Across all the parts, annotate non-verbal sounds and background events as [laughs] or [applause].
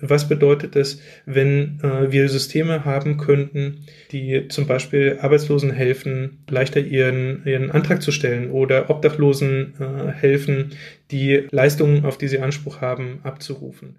Was bedeutet es, wenn äh, wir Systeme haben könnten, die zum Beispiel Arbeitslosen helfen, leichter ihren, ihren Antrag zu stellen oder Obdachlosen äh, helfen, die Leistungen, auf die sie Anspruch haben, abzurufen?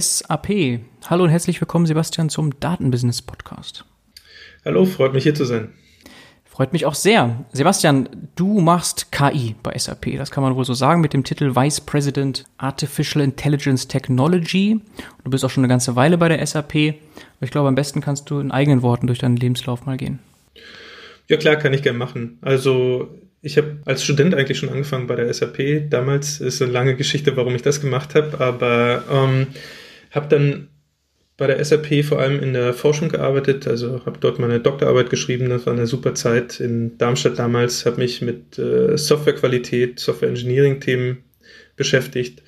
SAP. Hallo und herzlich willkommen, Sebastian, zum Datenbusiness Podcast. Hallo, freut mich hier zu sein. Freut mich auch sehr. Sebastian, du machst KI bei SAP. Das kann man wohl so sagen mit dem Titel Vice President Artificial Intelligence Technology. Du bist auch schon eine ganze Weile bei der SAP. Aber ich glaube, am besten kannst du in eigenen Worten durch deinen Lebenslauf mal gehen. Ja, klar, kann ich gerne machen. Also, ich habe als Student eigentlich schon angefangen bei der SAP. Damals ist eine lange Geschichte, warum ich das gemacht habe, aber ähm, habe dann bei der SAP vor allem in der Forschung gearbeitet, also habe dort meine Doktorarbeit geschrieben, das war eine super Zeit in Darmstadt damals, habe mich mit äh, Softwarequalität, Software-Engineering-Themen beschäftigt,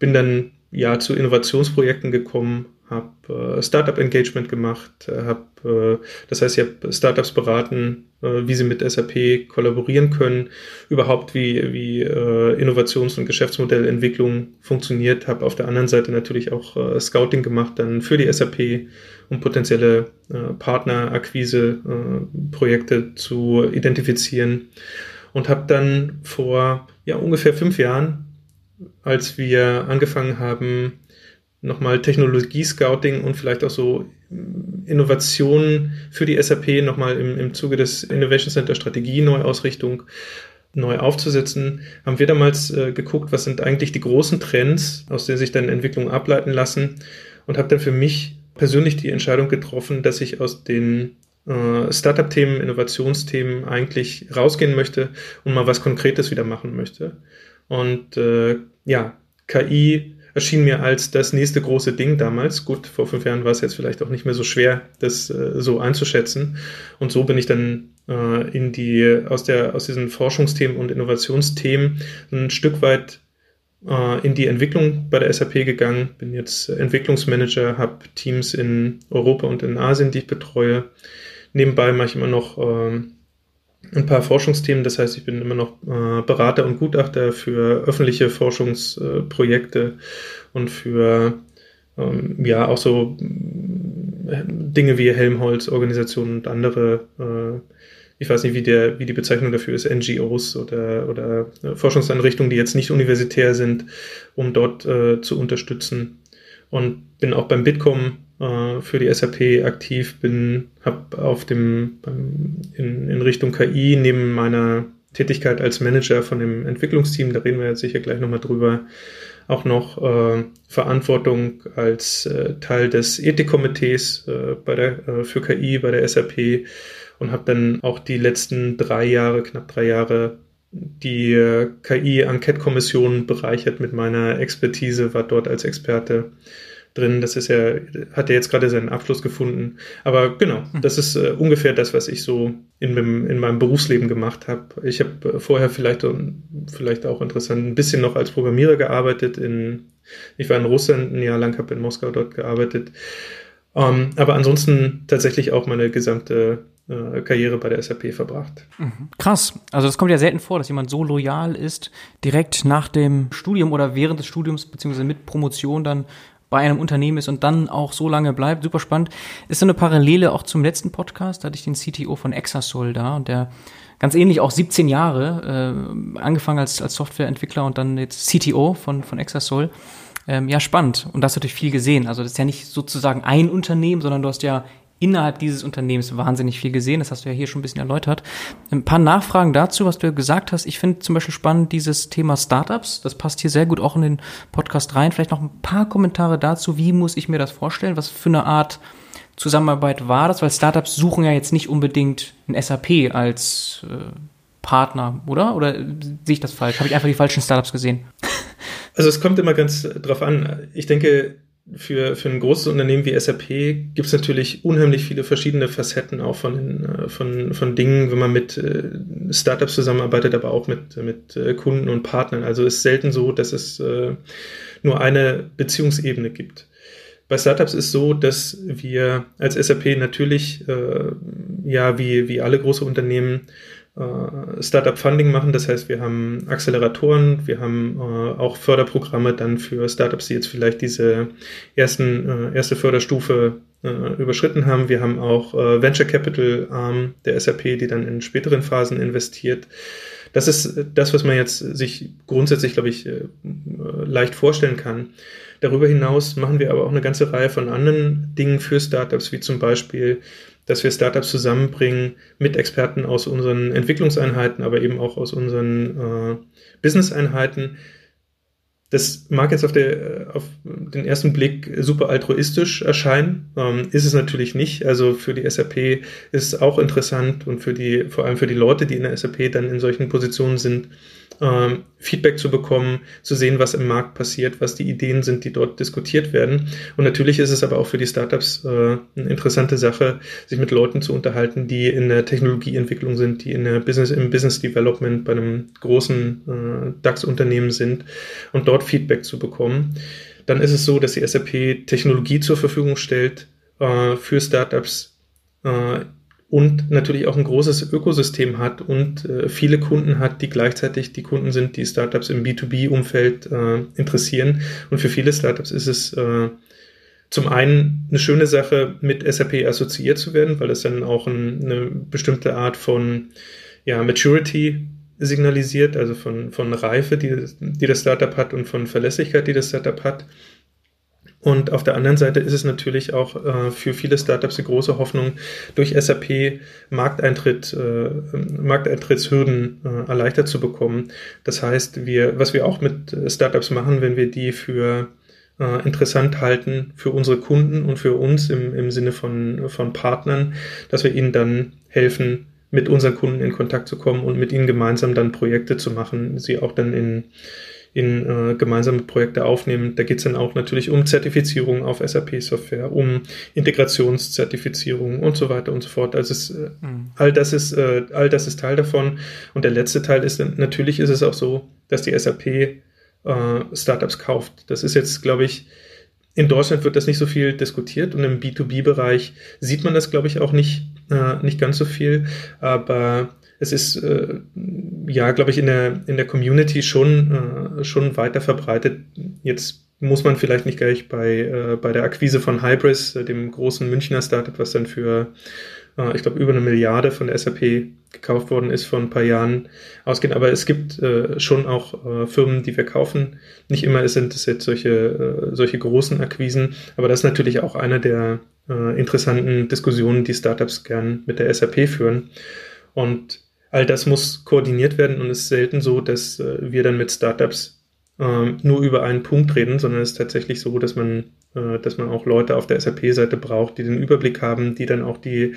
bin dann ja zu Innovationsprojekten gekommen, habe äh, Startup-Engagement gemacht, äh, habe, äh, das heißt, ich habe Startups beraten, äh, wie sie mit SAP kollaborieren können, überhaupt wie, wie äh, Innovations- und Geschäftsmodellentwicklung funktioniert, habe auf der anderen Seite natürlich auch äh, Scouting gemacht, dann für die SAP, um potenzielle äh, Partnerakquise-Projekte äh, zu identifizieren. Und habe dann vor ja, ungefähr fünf Jahren, als wir angefangen haben, nochmal Technologie-Scouting und vielleicht auch so Innovationen für die SAP nochmal im, im Zuge des Innovation Center Strategie Neuausrichtung neu aufzusetzen, haben wir damals äh, geguckt, was sind eigentlich die großen Trends, aus denen sich dann Entwicklungen ableiten lassen und habe dann für mich persönlich die Entscheidung getroffen, dass ich aus den äh, Startup-Themen, Innovationsthemen eigentlich rausgehen möchte und mal was Konkretes wieder machen möchte. Und äh, ja, KI erschien mir als das nächste große Ding damals. Gut, vor fünf Jahren war es jetzt vielleicht auch nicht mehr so schwer, das äh, so einzuschätzen. Und so bin ich dann äh, in die, aus der, aus diesen Forschungsthemen und Innovationsthemen ein Stück weit äh, in die Entwicklung bei der SAP gegangen. Bin jetzt Entwicklungsmanager, habe Teams in Europa und in Asien, die ich betreue. Nebenbei mache ich immer noch äh, ein paar Forschungsthemen. Das heißt, ich bin immer noch äh, Berater und Gutachter für öffentliche Forschungsprojekte und für ähm, ja auch so äh, Dinge wie Helmholtz, Organisationen und andere. Äh, ich weiß nicht, wie der, wie die Bezeichnung dafür ist, NGOs oder, oder äh, Forschungseinrichtungen, die jetzt nicht universitär sind, um dort äh, zu unterstützen. Und bin auch beim Bitkom äh, für die SAP aktiv bin, habe auf dem in, in Richtung KI neben meiner Tätigkeit als Manager von dem Entwicklungsteam, da reden wir jetzt sicher gleich nochmal drüber, auch noch äh, Verantwortung als äh, Teil des Ethikkomitees äh, bei der, äh, für KI bei der SAP und habe dann auch die letzten drei Jahre, knapp drei Jahre, die äh, KI-Enquete-Kommission bereichert mit meiner Expertise, war dort als Experte drin. Das ist ja, hat er jetzt gerade seinen Abschluss gefunden. Aber genau, hm. das ist äh, ungefähr das, was ich so in, in meinem Berufsleben gemacht habe. Ich habe äh, vorher vielleicht, vielleicht auch interessant, ein bisschen noch als Programmierer gearbeitet. In, ich war in Russland ein Jahr lang, habe in Moskau dort gearbeitet. Ähm, aber ansonsten tatsächlich auch meine gesamte äh, Karriere bei der SAP verbracht. Mhm. Krass. Also das kommt ja selten vor, dass jemand so loyal ist, direkt nach dem Studium oder während des Studiums beziehungsweise mit Promotion dann bei einem Unternehmen ist und dann auch so lange bleibt. Super spannend. Ist so eine Parallele auch zum letzten Podcast. Da hatte ich den CTO von Exasol da und der ganz ähnlich auch 17 Jahre, äh, angefangen als, als Softwareentwickler und dann jetzt CTO von, von Exasol. Ähm, ja, spannend. Und das natürlich viel gesehen. Also das ist ja nicht sozusagen ein Unternehmen, sondern du hast ja innerhalb dieses Unternehmens wahnsinnig viel gesehen. Das hast du ja hier schon ein bisschen erläutert. Ein paar Nachfragen dazu, was du gesagt hast. Ich finde zum Beispiel spannend dieses Thema Startups. Das passt hier sehr gut auch in den Podcast rein. Vielleicht noch ein paar Kommentare dazu. Wie muss ich mir das vorstellen? Was für eine Art Zusammenarbeit war das? Weil Startups suchen ja jetzt nicht unbedingt ein SAP als äh, Partner, oder? Oder sehe ich das falsch? Habe ich einfach die falschen Startups gesehen? Also es kommt immer ganz drauf an. Ich denke, für, für ein großes Unternehmen wie SAP gibt es natürlich unheimlich viele verschiedene Facetten auch von, äh, von, von Dingen, wenn man mit äh, Startups zusammenarbeitet, aber auch mit, mit äh, Kunden und Partnern. Also ist selten so, dass es nur eine Beziehungsebene gibt. Bei Startups ist so, dass wir als SAP natürlich, ja, wie, wie alle große Unternehmen, äh, Startup-Funding machen. Das heißt, wir haben Acceleratoren, wir haben äh, auch Förderprogramme dann für Startups, die jetzt vielleicht diese ersten, äh, erste Förderstufe äh, überschritten haben. Wir haben auch äh, Venture Capital Arm der SAP, die dann in späteren Phasen investiert. Das ist das, was man jetzt sich grundsätzlich, glaube ich, äh, leicht vorstellen kann. Darüber hinaus machen wir aber auch eine ganze Reihe von anderen Dingen für Startups, wie zum Beispiel dass wir Startups zusammenbringen mit Experten aus unseren Entwicklungseinheiten, aber eben auch aus unseren äh, Business-Einheiten. Das mag jetzt auf, der, auf den ersten Blick super altruistisch erscheinen, ähm, ist es natürlich nicht. Also für die SAP ist es auch interessant und für die, vor allem für die Leute, die in der SAP dann in solchen Positionen sind, ähm, Feedback zu bekommen, zu sehen, was im Markt passiert, was die Ideen sind, die dort diskutiert werden. Und natürlich ist es aber auch für die Startups äh, eine interessante Sache, sich mit Leuten zu unterhalten, die in der Technologieentwicklung sind, die in der Business, im Business Development bei einem großen äh, DAX-Unternehmen sind und dort Feedback zu bekommen. Dann ist es so, dass die SAP Technologie zur Verfügung stellt äh, für Startups äh, und natürlich auch ein großes Ökosystem hat und äh, viele Kunden hat, die gleichzeitig die Kunden sind, die Startups im B2B-Umfeld äh, interessieren. Und für viele Startups ist es äh, zum einen eine schöne Sache, mit SAP assoziiert zu werden, weil es dann auch ein, eine bestimmte Art von ja, Maturity signalisiert, also von, von Reife, die, die das Startup hat und von Verlässlichkeit, die das Startup hat. Und auf der anderen Seite ist es natürlich auch äh, für viele Startups eine große Hoffnung, durch SAP Markteintritt, äh, Markteintrittshürden äh, erleichtert zu bekommen. Das heißt, wir, was wir auch mit Startups machen, wenn wir die für äh, interessant halten für unsere Kunden und für uns im, im Sinne von, von Partnern, dass wir ihnen dann helfen, mit unseren Kunden in Kontakt zu kommen und mit ihnen gemeinsam dann Projekte zu machen, sie auch dann in in äh, gemeinsame Projekte aufnehmen. Da geht es dann auch natürlich um Zertifizierung auf SAP-Software, um Integrationszertifizierung und so weiter und so fort. Also es, äh, mhm. all das ist äh, all das ist Teil davon. Und der letzte Teil ist natürlich ist es auch so, dass die SAP äh, Startups kauft. Das ist jetzt, glaube ich, in Deutschland wird das nicht so viel diskutiert und im B2B-Bereich sieht man das, glaube ich, auch nicht, äh, nicht ganz so viel. Aber es ist, äh, ja, glaube ich, in der, in der Community schon, äh, schon weiter verbreitet. Jetzt muss man vielleicht nicht gleich bei, äh, bei der Akquise von Hybris, äh, dem großen Münchner Startup, was dann für, äh, ich glaube, über eine Milliarde von der SAP gekauft worden ist vor ein paar Jahren, ausgehen. Aber es gibt äh, schon auch äh, Firmen, die wir kaufen. Nicht immer sind es jetzt solche, äh, solche großen Akquisen, aber das ist natürlich auch eine der äh, interessanten Diskussionen, die Startups gern mit der SAP führen. Und all das muss koordiniert werden und es ist selten so, dass äh, wir dann mit Startups äh, nur über einen Punkt reden, sondern es ist tatsächlich so, dass man, äh, dass man auch Leute auf der SAP-Seite braucht, die den Überblick haben, die dann auch die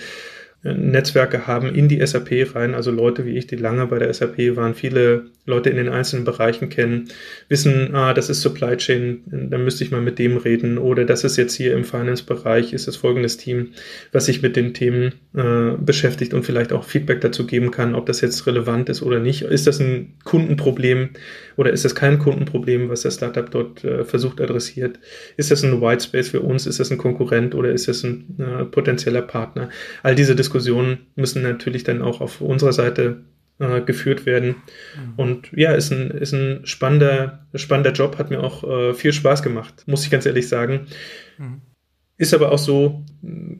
Netzwerke haben in die SAP rein, also Leute wie ich, die lange bei der SAP waren, viele Leute in den einzelnen Bereichen kennen, wissen, ah, das ist Supply Chain, dann müsste ich mal mit dem reden oder das ist jetzt hier im Finance-Bereich, ist das folgendes Team, was sich mit den Themen äh, beschäftigt und vielleicht auch Feedback dazu geben kann, ob das jetzt relevant ist oder nicht. Ist das ein Kundenproblem oder ist das kein Kundenproblem, was das Startup dort äh, versucht adressiert? Ist das ein White Space für uns? Ist das ein Konkurrent oder ist das ein äh, potenzieller Partner? All diese Diskussionen Diskussionen müssen natürlich dann auch auf unserer Seite äh, geführt werden. Mhm. Und ja, ist ein, ist ein spannender, spannender Job, hat mir auch äh, viel Spaß gemacht, muss ich ganz ehrlich sagen. Mhm. Ist aber auch so,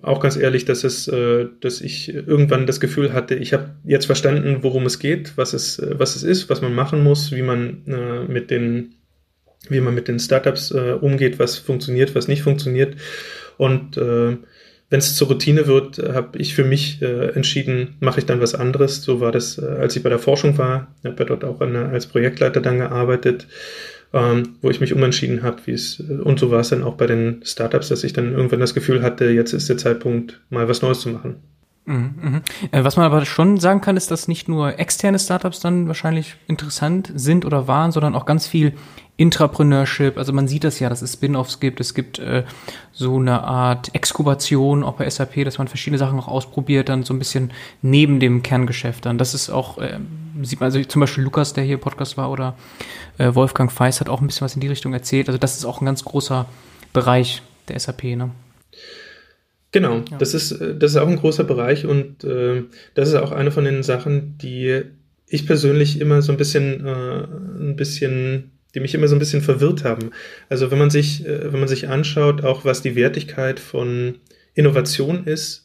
auch ganz ehrlich, dass es, äh, dass ich irgendwann das Gefühl hatte, ich habe jetzt verstanden, worum es geht, was es, was es ist, was man machen muss, wie man äh, mit den, wie man mit den Startups äh, umgeht, was funktioniert, was nicht funktioniert. Und äh, wenn es zur Routine wird, habe ich für mich äh, entschieden, mache ich dann was anderes. So war das, äh, als ich bei der Forschung war. Ich habe ja dort auch eine, als Projektleiter dann gearbeitet, ähm, wo ich mich umentschieden habe, wie es äh, und so war es dann auch bei den Startups, dass ich dann irgendwann das Gefühl hatte, jetzt ist der Zeitpunkt, mal was Neues zu machen. Mhm, mhm. Äh, was man aber schon sagen kann, ist, dass nicht nur externe Startups dann wahrscheinlich interessant sind oder waren, sondern auch ganz viel Intrapreneurship. Also man sieht das ja, dass es Spin-offs gibt. Es gibt äh, so eine Art Exkubation auch bei SAP, dass man verschiedene Sachen auch ausprobiert, dann so ein bisschen neben dem Kerngeschäft dann. Das ist auch, äh, sieht man, also zum Beispiel Lukas, der hier Podcast war, oder äh, Wolfgang Feist hat auch ein bisschen was in die Richtung erzählt. Also das ist auch ein ganz großer Bereich der SAP, ne? Genau, ja. das, ist, äh, das ist auch ein großer Bereich und äh, das ist auch eine von den Sachen, die ich persönlich immer so ein bisschen, äh, ein bisschen, die mich immer so ein bisschen verwirrt haben. Also wenn man sich, äh, wenn man sich anschaut, auch was die Wertigkeit von Innovation ist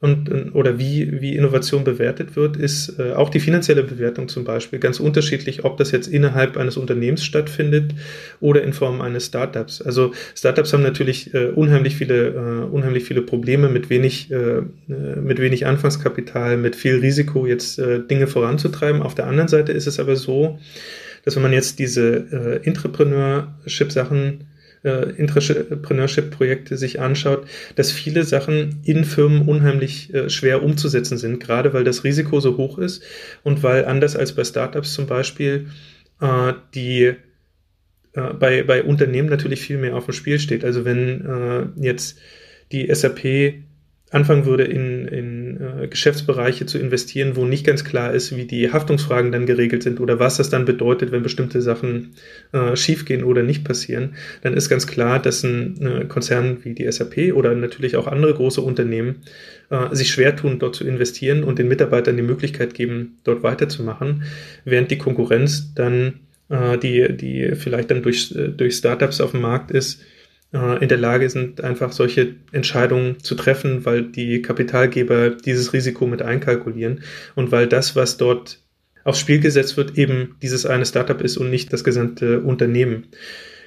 und, oder wie, wie Innovation bewertet wird, ist äh, auch die finanzielle Bewertung zum Beispiel ganz unterschiedlich, ob das jetzt innerhalb eines Unternehmens stattfindet oder in Form eines Startups. Also Startups haben natürlich äh, unheimlich viele, unheimlich viele Probleme mit wenig, mit wenig Anfangskapital, mit viel Risiko jetzt Dinge voranzutreiben. Auf der anderen Seite ist es aber so, dass wenn man jetzt diese äh, Entrepreneurship-Sachen äh, Entrepreneurship-Projekte sich anschaut, dass viele Sachen in Firmen unheimlich äh, schwer umzusetzen sind, gerade weil das Risiko so hoch ist und weil anders als bei Startups zum Beispiel äh, die äh, bei, bei Unternehmen natürlich viel mehr auf dem Spiel steht. Also wenn äh, jetzt die SAP anfangen würde, in, in äh, Geschäftsbereiche zu investieren, wo nicht ganz klar ist, wie die Haftungsfragen dann geregelt sind oder was das dann bedeutet, wenn bestimmte Sachen äh, schiefgehen oder nicht passieren, dann ist ganz klar, dass ein äh, Konzern wie die SAP oder natürlich auch andere große Unternehmen äh, sich schwer tun, dort zu investieren und den Mitarbeitern die Möglichkeit geben, dort weiterzumachen, während die Konkurrenz dann, äh, die, die vielleicht dann durch, äh, durch Startups auf dem Markt ist, äh, in der Lage sind, einfach solche Entscheidungen zu treffen, weil die Kapitalgeber dieses Risiko mit einkalkulieren und weil das, was dort aufs Spiel gesetzt wird, eben dieses eine Startup ist und nicht das gesamte Unternehmen.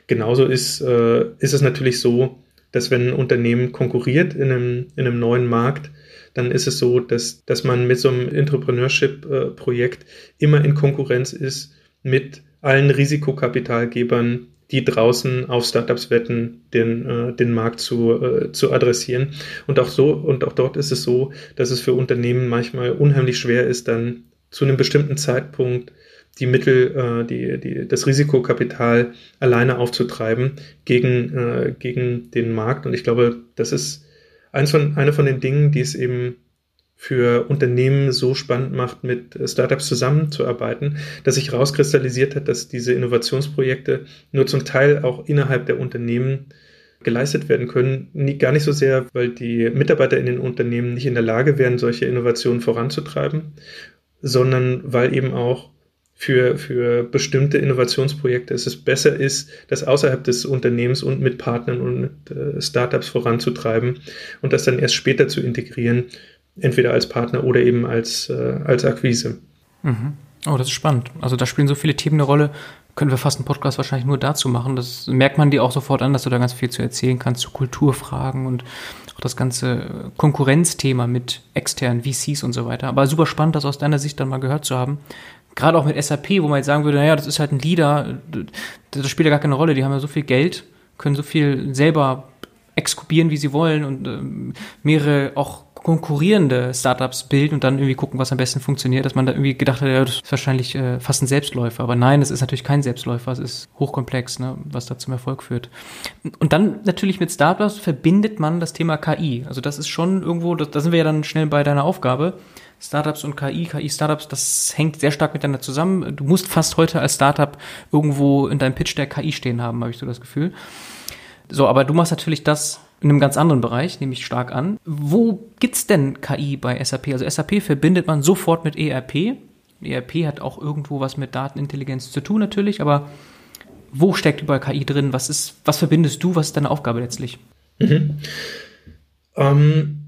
Genauso ist, äh, ist es natürlich so, dass wenn ein Unternehmen konkurriert in einem, in einem neuen Markt, dann ist es so, dass, dass man mit so einem Entrepreneurship-Projekt immer in Konkurrenz ist mit allen Risikokapitalgebern die draußen auf Startups wetten, den, äh, den Markt zu, äh, zu adressieren. Und auch so, und auch dort ist es so, dass es für Unternehmen manchmal unheimlich schwer ist, dann zu einem bestimmten Zeitpunkt die Mittel, äh, die, die, das Risikokapital alleine aufzutreiben gegen, äh, gegen den Markt. Und ich glaube, das ist eins von, eine von den Dingen, die es eben für Unternehmen so spannend macht, mit Startups zusammenzuarbeiten, dass sich herauskristallisiert hat, dass diese Innovationsprojekte nur zum Teil auch innerhalb der Unternehmen geleistet werden können. Gar nicht so sehr, weil die Mitarbeiter in den Unternehmen nicht in der Lage wären, solche Innovationen voranzutreiben, sondern weil eben auch für, für bestimmte Innovationsprojekte es besser ist, das außerhalb des Unternehmens und mit Partnern und mit äh, Startups voranzutreiben und das dann erst später zu integrieren, entweder als Partner oder eben als, äh, als Akquise. Mhm. Oh, das ist spannend. Also da spielen so viele Themen eine Rolle. Können wir fast einen Podcast wahrscheinlich nur dazu machen. Das merkt man dir auch sofort an, dass du da ganz viel zu erzählen kannst, zu Kulturfragen und auch das ganze Konkurrenzthema mit externen VCs und so weiter. Aber super spannend, das aus deiner Sicht dann mal gehört zu haben. Gerade auch mit SAP, wo man jetzt sagen würde, naja, das ist halt ein Leader, das spielt ja gar keine Rolle, die haben ja so viel Geld, können so viel selber exkubieren, wie sie wollen und äh, mehrere auch konkurrierende Startups bilden und dann irgendwie gucken, was am besten funktioniert, dass man da irgendwie gedacht hat, ja, das ist wahrscheinlich äh, fast ein Selbstläufer. Aber nein, es ist natürlich kein Selbstläufer, es ist hochkomplex, ne, was da zum Erfolg führt. Und dann natürlich mit Startups verbindet man das Thema KI. Also das ist schon irgendwo, da sind wir ja dann schnell bei deiner Aufgabe. Startups und KI, KI-Startups, das hängt sehr stark miteinander zusammen. Du musst fast heute als Startup irgendwo in deinem Pitch der KI stehen haben, habe ich so das Gefühl. So, aber du machst natürlich das in einem ganz anderen Bereich, nehme ich stark an. Wo gibt's denn KI bei SAP? Also SAP verbindet man sofort mit ERP. ERP hat auch irgendwo was mit Datenintelligenz zu tun natürlich, aber wo steckt überall KI drin? Was ist, was verbindest du? Was ist deine Aufgabe letztlich? Mhm. Ähm,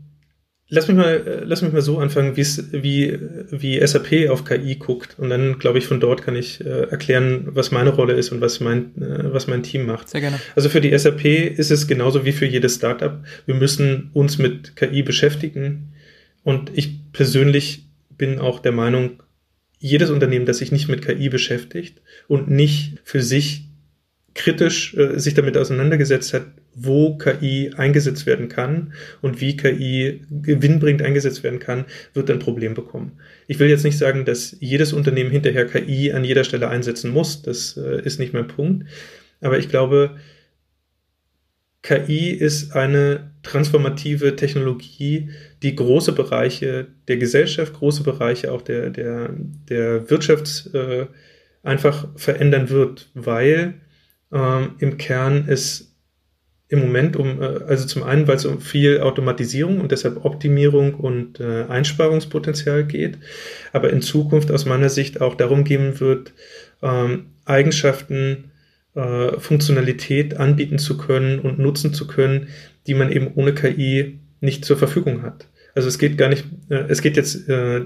Lass mich mal, äh, lass mich mal so anfangen, wie, wie SAP auf KI guckt. Und dann, glaube ich, von dort kann ich äh, erklären, was meine Rolle ist und was mein, äh, was mein Team macht. Sehr gerne. Also für die SAP ist es genauso wie für jedes Startup. Wir müssen uns mit KI beschäftigen. Und ich persönlich bin auch der Meinung, jedes Unternehmen, das sich nicht mit KI beschäftigt und nicht für sich kritisch äh, sich damit auseinandergesetzt hat, wo KI eingesetzt werden kann und wie KI gewinnbringend eingesetzt werden kann, wird ein Problem bekommen. Ich will jetzt nicht sagen, dass jedes Unternehmen hinterher KI an jeder Stelle einsetzen muss. Das äh, ist nicht mein Punkt. Aber ich glaube, KI ist eine transformative Technologie, die große Bereiche der Gesellschaft, große Bereiche auch der, der, der Wirtschaft äh, einfach verändern wird, weil ähm, im Kern es im Moment um, äh, also zum einen, weil es um viel Automatisierung und deshalb Optimierung und äh, Einsparungspotenzial geht, aber in Zukunft aus meiner Sicht auch darum gehen wird, ähm, Eigenschaften, äh, Funktionalität anbieten zu können und nutzen zu können, die man eben ohne KI nicht zur Verfügung hat. Also es geht gar nicht, äh, es geht jetzt, äh,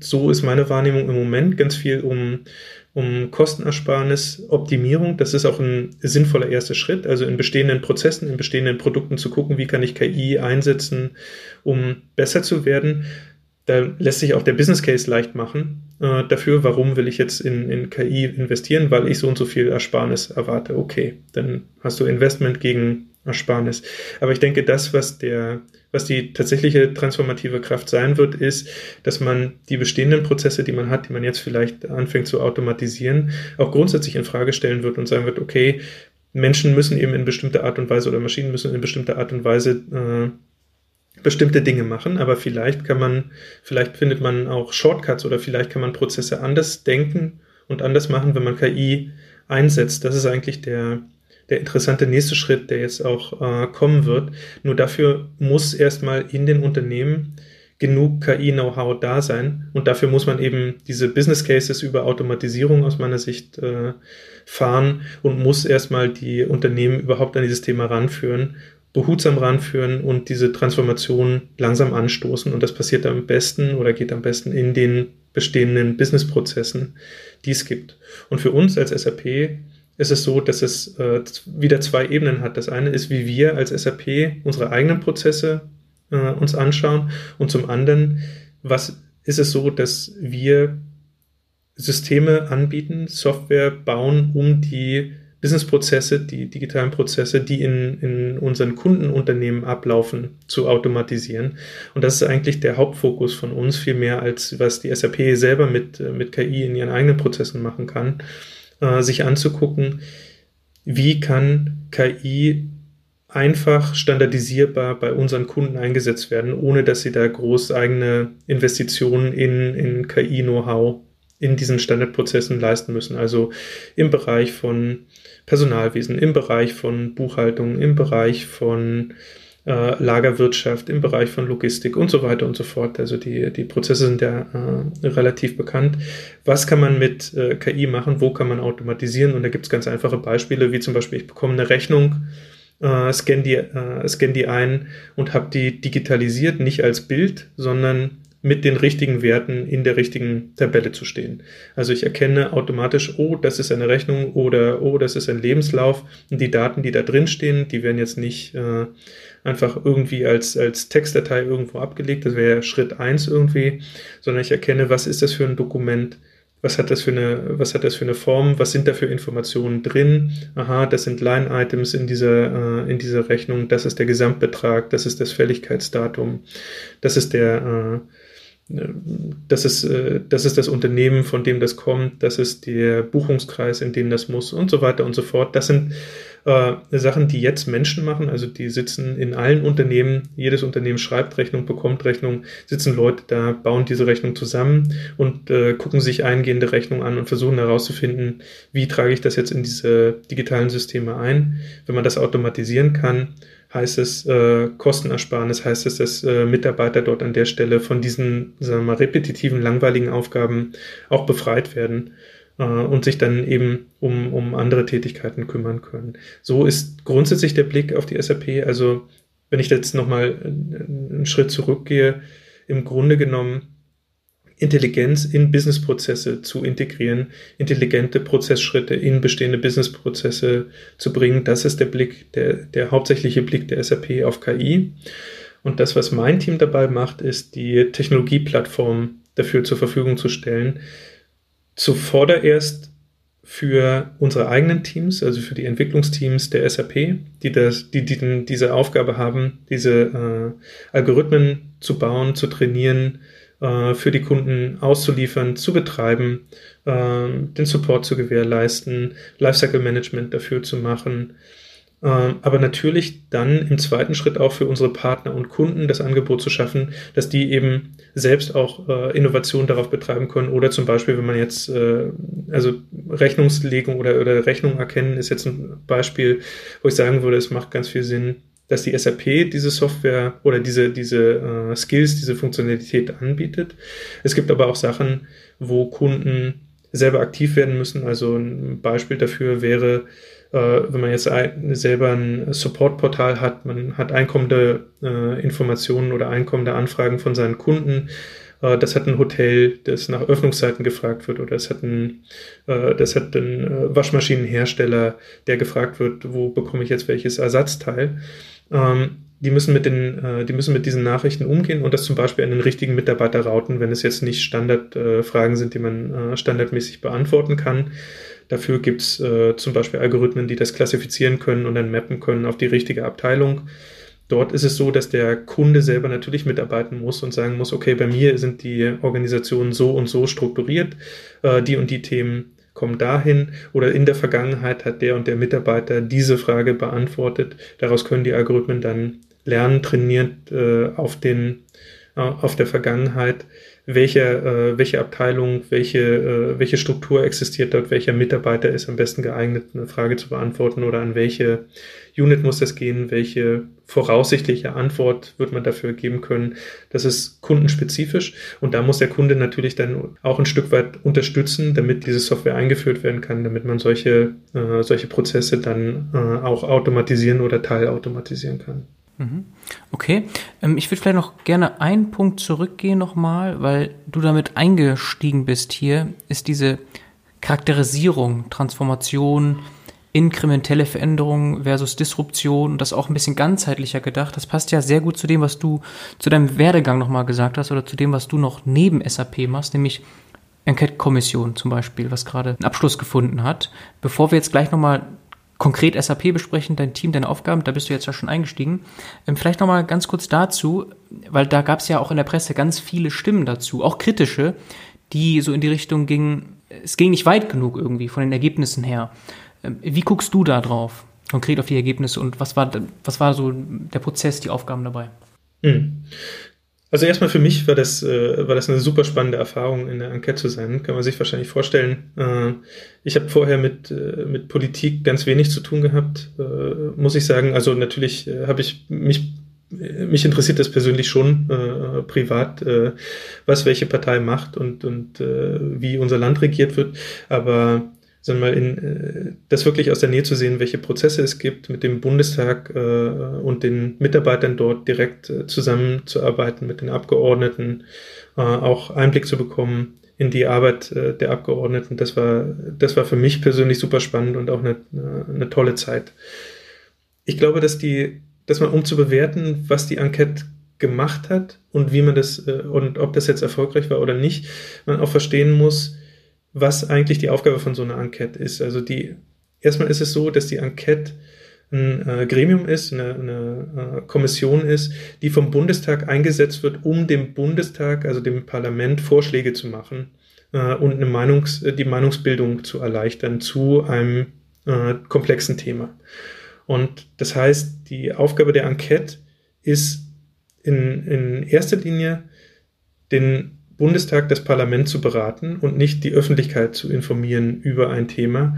so ist meine Wahrnehmung im Moment, ganz viel um um Kostenersparnis, Optimierung. Das ist auch ein sinnvoller erster Schritt, also in bestehenden Prozessen, in bestehenden Produkten zu gucken, wie kann ich KI einsetzen, um besser zu werden. Da lässt sich auch der Business Case leicht machen äh, dafür, warum will ich jetzt in, in KI investieren, weil ich so und so viel Ersparnis erwarte. Okay, dann hast du Investment gegen Ersparnis. Aber ich denke, das, was der, was die tatsächliche transformative Kraft sein wird, ist, dass man die bestehenden Prozesse, die man hat, die man jetzt vielleicht anfängt zu automatisieren, auch grundsätzlich in Frage stellen wird und sagen wird, okay, Menschen müssen eben in bestimmter Art und Weise oder Maschinen müssen in bestimmter Art und Weise äh, bestimmte Dinge machen, aber vielleicht kann man, vielleicht findet man auch Shortcuts oder vielleicht kann man Prozesse anders denken und anders machen, wenn man KI einsetzt. Das ist eigentlich der, der interessante nächste Schritt, der jetzt auch äh, kommen wird. Nur dafür muss erstmal in den Unternehmen genug KI-Know-how da sein. Und dafür muss man eben diese Business Cases über Automatisierung aus meiner Sicht äh, fahren und muss erstmal die Unternehmen überhaupt an dieses Thema ranführen, behutsam ranführen und diese Transformation langsam anstoßen. Und das passiert am besten oder geht am besten in den bestehenden Business-Prozessen, die es gibt. Und für uns als SAP ist es so, dass es äh, wieder zwei Ebenen hat. Das eine ist, wie wir als SAP unsere eigenen Prozesse äh, uns anschauen und zum anderen, was ist es so, dass wir Systeme anbieten, Software bauen, um die Businessprozesse, die digitalen Prozesse, die in, in unseren Kundenunternehmen ablaufen, zu automatisieren. Und das ist eigentlich der Hauptfokus von uns, viel mehr als was die SAP selber mit, mit KI in ihren eigenen Prozessen machen kann äh, sich anzugucken, wie kann KI einfach standardisierbar bei unseren Kunden eingesetzt werden, ohne dass sie da groß eigene Investitionen in, in KI-Know-how in diesen Standardprozessen leisten müssen. Also im Bereich von Personalwesen, im Bereich von Buchhaltung, im Bereich von äh, Lagerwirtschaft, im Bereich von Logistik und so weiter und so fort. Also die, die Prozesse sind ja äh, relativ bekannt. Was kann man mit äh, KI machen? Wo kann man automatisieren? Und da gibt es ganz einfache Beispiele, wie zum Beispiel, ich bekomme eine Rechnung, äh, scanne die, äh, scan die ein und habe die digitalisiert, nicht als Bild, sondern mit den richtigen Werten in der richtigen Tabelle zu stehen. Also ich erkenne automatisch, oh, das ist eine Rechnung oder oh, das ist ein Lebenslauf. Und die Daten, die da drin stehen, die werden jetzt nicht äh, einfach irgendwie als, als Textdatei irgendwo abgelegt. Das wäre Schritt eins irgendwie, sondern ich erkenne, was ist das für ein Dokument, was hat das für eine, was hat das für eine Form, was sind da für Informationen drin? Aha, das sind Line-Items in dieser, äh, in dieser Rechnung, das ist der Gesamtbetrag, das ist das Fälligkeitsdatum, das ist der, äh, das ist, äh, das ist das Unternehmen, von dem das kommt, das ist der Buchungskreis, in dem das muss und so weiter und so fort. Das sind äh, Sachen, die jetzt Menschen machen, also die sitzen in allen Unternehmen, jedes Unternehmen schreibt Rechnung, bekommt Rechnung, sitzen Leute da, bauen diese Rechnung zusammen und äh, gucken sich eingehende Rechnung an und versuchen herauszufinden, wie trage ich das jetzt in diese digitalen Systeme ein. Wenn man das automatisieren kann, heißt es äh, Kostenersparnis, heißt es, dass äh, Mitarbeiter dort an der Stelle von diesen sagen wir mal, repetitiven, langweiligen Aufgaben auch befreit werden äh, und sich dann eben um, um andere Tätigkeiten kümmern können. So ist grundsätzlich der Blick auf die SAP. Also wenn ich jetzt nochmal einen Schritt zurückgehe, im Grunde genommen Intelligenz in Businessprozesse zu integrieren, intelligente Prozessschritte in bestehende Businessprozesse zu bringen. Das ist der Blick, der, der hauptsächliche Blick der SAP auf KI. Und das, was mein Team dabei macht, ist, die Technologieplattform dafür zur Verfügung zu stellen. Zuvordererst für unsere eigenen Teams, also für die Entwicklungsteams der SAP, die, das, die, die diese Aufgabe haben, diese äh, Algorithmen zu bauen, zu trainieren, äh, für die Kunden auszuliefern, zu betreiben, äh, den Support zu gewährleisten, Lifecycle Management dafür zu machen, ähm, aber natürlich dann im zweiten Schritt auch für unsere Partner und Kunden das Angebot zu schaffen, dass die eben selbst auch äh, Innovation darauf betreiben können oder zum Beispiel, wenn man jetzt, äh, also Rechnungslegung oder, oder Rechnung erkennen ist jetzt ein Beispiel, wo ich sagen würde, es macht ganz viel Sinn, dass die SAP diese Software oder diese, diese äh, Skills, diese Funktionalität anbietet. Es gibt aber auch Sachen, wo Kunden selber aktiv werden müssen. Also ein Beispiel dafür wäre, äh, wenn man jetzt ein, selber ein Supportportal hat, man hat einkommende äh, Informationen oder einkommende Anfragen von seinen Kunden. Äh, das hat ein Hotel, das nach Öffnungszeiten gefragt wird, oder es hat ein, äh, das hat ein äh, Waschmaschinenhersteller, der gefragt wird, wo bekomme ich jetzt welches Ersatzteil. Ähm, die müssen mit den, äh, die müssen mit diesen Nachrichten umgehen und das zum Beispiel an den richtigen Mitarbeiter routen, wenn es jetzt nicht Standardfragen sind, die man standardmäßig beantworten kann. Dafür gibt es äh, zum Beispiel Algorithmen, die das klassifizieren können und dann mappen können auf die richtige Abteilung. Dort ist es so, dass der Kunde selber natürlich mitarbeiten muss und sagen muss, okay, bei mir sind die Organisationen so und so strukturiert, äh, die und die Themen kommen dahin oder in der Vergangenheit hat der und der Mitarbeiter diese Frage beantwortet. Daraus können die Algorithmen dann lernen, trainiert äh, auf den äh, auf der Vergangenheit welche, äh, welche Abteilung, welche, äh, welche Struktur existiert dort, welcher Mitarbeiter ist am besten geeignet, eine Frage zu beantworten oder an welche Unit muss das gehen, welche voraussichtliche Antwort wird man dafür geben können. Das ist kundenspezifisch und da muss der Kunde natürlich dann auch ein Stück weit unterstützen, damit diese Software eingeführt werden kann, damit man solche, äh, solche Prozesse dann äh, auch automatisieren oder teilautomatisieren kann. Mhm. Okay, ähm, ich würde vielleicht noch gerne einen Punkt zurückgehen nochmal, weil du damit eingestiegen bist hier, ist diese Charakterisierung, Transformation, inkrementelle Veränderung versus Disruption und das auch ein bisschen ganzheitlicher gedacht. Das passt ja sehr gut zu dem, was du zu deinem Werdegang nochmal gesagt hast oder zu dem, was du noch neben SAP machst, nämlich Enquete-Kommission zum Beispiel, was gerade einen Abschluss gefunden hat. Bevor wir jetzt gleich nochmal konkret SAP besprechen, dein Team, deine Aufgaben, da bist du jetzt ja schon eingestiegen. Ähm, vielleicht nochmal ganz kurz dazu, weil da gab es ja auch in der Presse ganz viele Stimmen dazu, auch kritische, die so in die Richtung gingen, es ging nicht weit genug irgendwie von den Ergebnissen her. Ähm, wie guckst du da drauf, konkret auf die Ergebnisse und was war, was war so der Prozess, die Aufgaben dabei? Hm. Also erstmal für mich war das, äh, war das eine super spannende Erfahrung, in der Enquete zu sein. Kann man sich wahrscheinlich vorstellen. Äh, ich habe vorher mit, äh, mit Politik ganz wenig zu tun gehabt, äh, muss ich sagen. Also natürlich äh, habe ich mich mich interessiert das persönlich schon äh, privat, äh, was welche Partei macht und, und äh, wie unser Land regiert wird. Aber sagen wir mal, in, äh, das wirklich aus der Nähe zu sehen, welche Prozesse es gibt, mit dem Bundestag äh, und den Mitarbeitern dort direkt äh, zusammenzuarbeiten, mit den Abgeordneten, äh, auch Einblick zu bekommen in die Arbeit äh, der Abgeordneten. Das war, das war für mich persönlich super spannend und auch eine, eine tolle Zeit. Ich glaube, dass die, dass man, um zu bewerten, was die Enquete gemacht hat und wie man das äh, und ob das jetzt erfolgreich war oder nicht, man auch verstehen muss, was eigentlich die Aufgabe von so einer Enquete ist. Also die, erstmal ist es so, dass die Enquete ein äh, Gremium ist, eine, eine äh, Kommission ist, die vom Bundestag eingesetzt wird, um dem Bundestag, also dem Parlament, Vorschläge zu machen äh, und eine Meinungs-, äh, die Meinungsbildung zu erleichtern zu einem äh, komplexen Thema. Und das heißt, die Aufgabe der Enquete ist in, in erster Linie den Bundestag, das Parlament zu beraten und nicht die Öffentlichkeit zu informieren über ein Thema.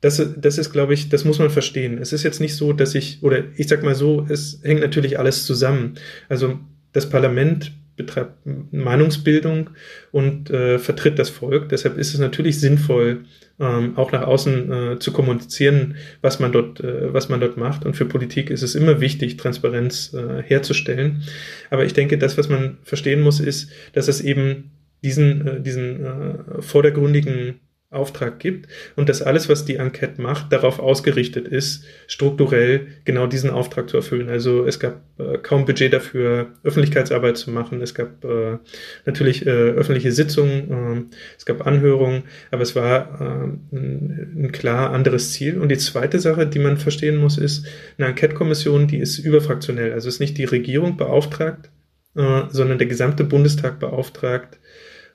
Das, das ist, glaube ich, das muss man verstehen. Es ist jetzt nicht so, dass ich, oder ich sag mal so, es hängt natürlich alles zusammen. Also das Parlament betreibt Meinungsbildung und äh, vertritt das Volk. Deshalb ist es natürlich sinnvoll, ähm, auch nach außen äh, zu kommunizieren, was man dort, äh, was man dort macht. Und für Politik ist es immer wichtig, Transparenz äh, herzustellen. Aber ich denke, das, was man verstehen muss, ist, dass es eben diesen, äh, diesen äh, vordergründigen Auftrag gibt und dass alles, was die Enquete macht, darauf ausgerichtet ist, strukturell genau diesen Auftrag zu erfüllen. Also es gab äh, kaum Budget dafür, Öffentlichkeitsarbeit zu machen. Es gab äh, natürlich äh, öffentliche Sitzungen, ähm, es gab Anhörungen, aber es war ähm, ein, klar anderes Ziel. Und die zweite Sache, die man verstehen muss, ist, eine Enquete-Kommission, die ist überfraktionell. Also ist nicht die Regierung beauftragt, äh, sondern der gesamte Bundestag beauftragt,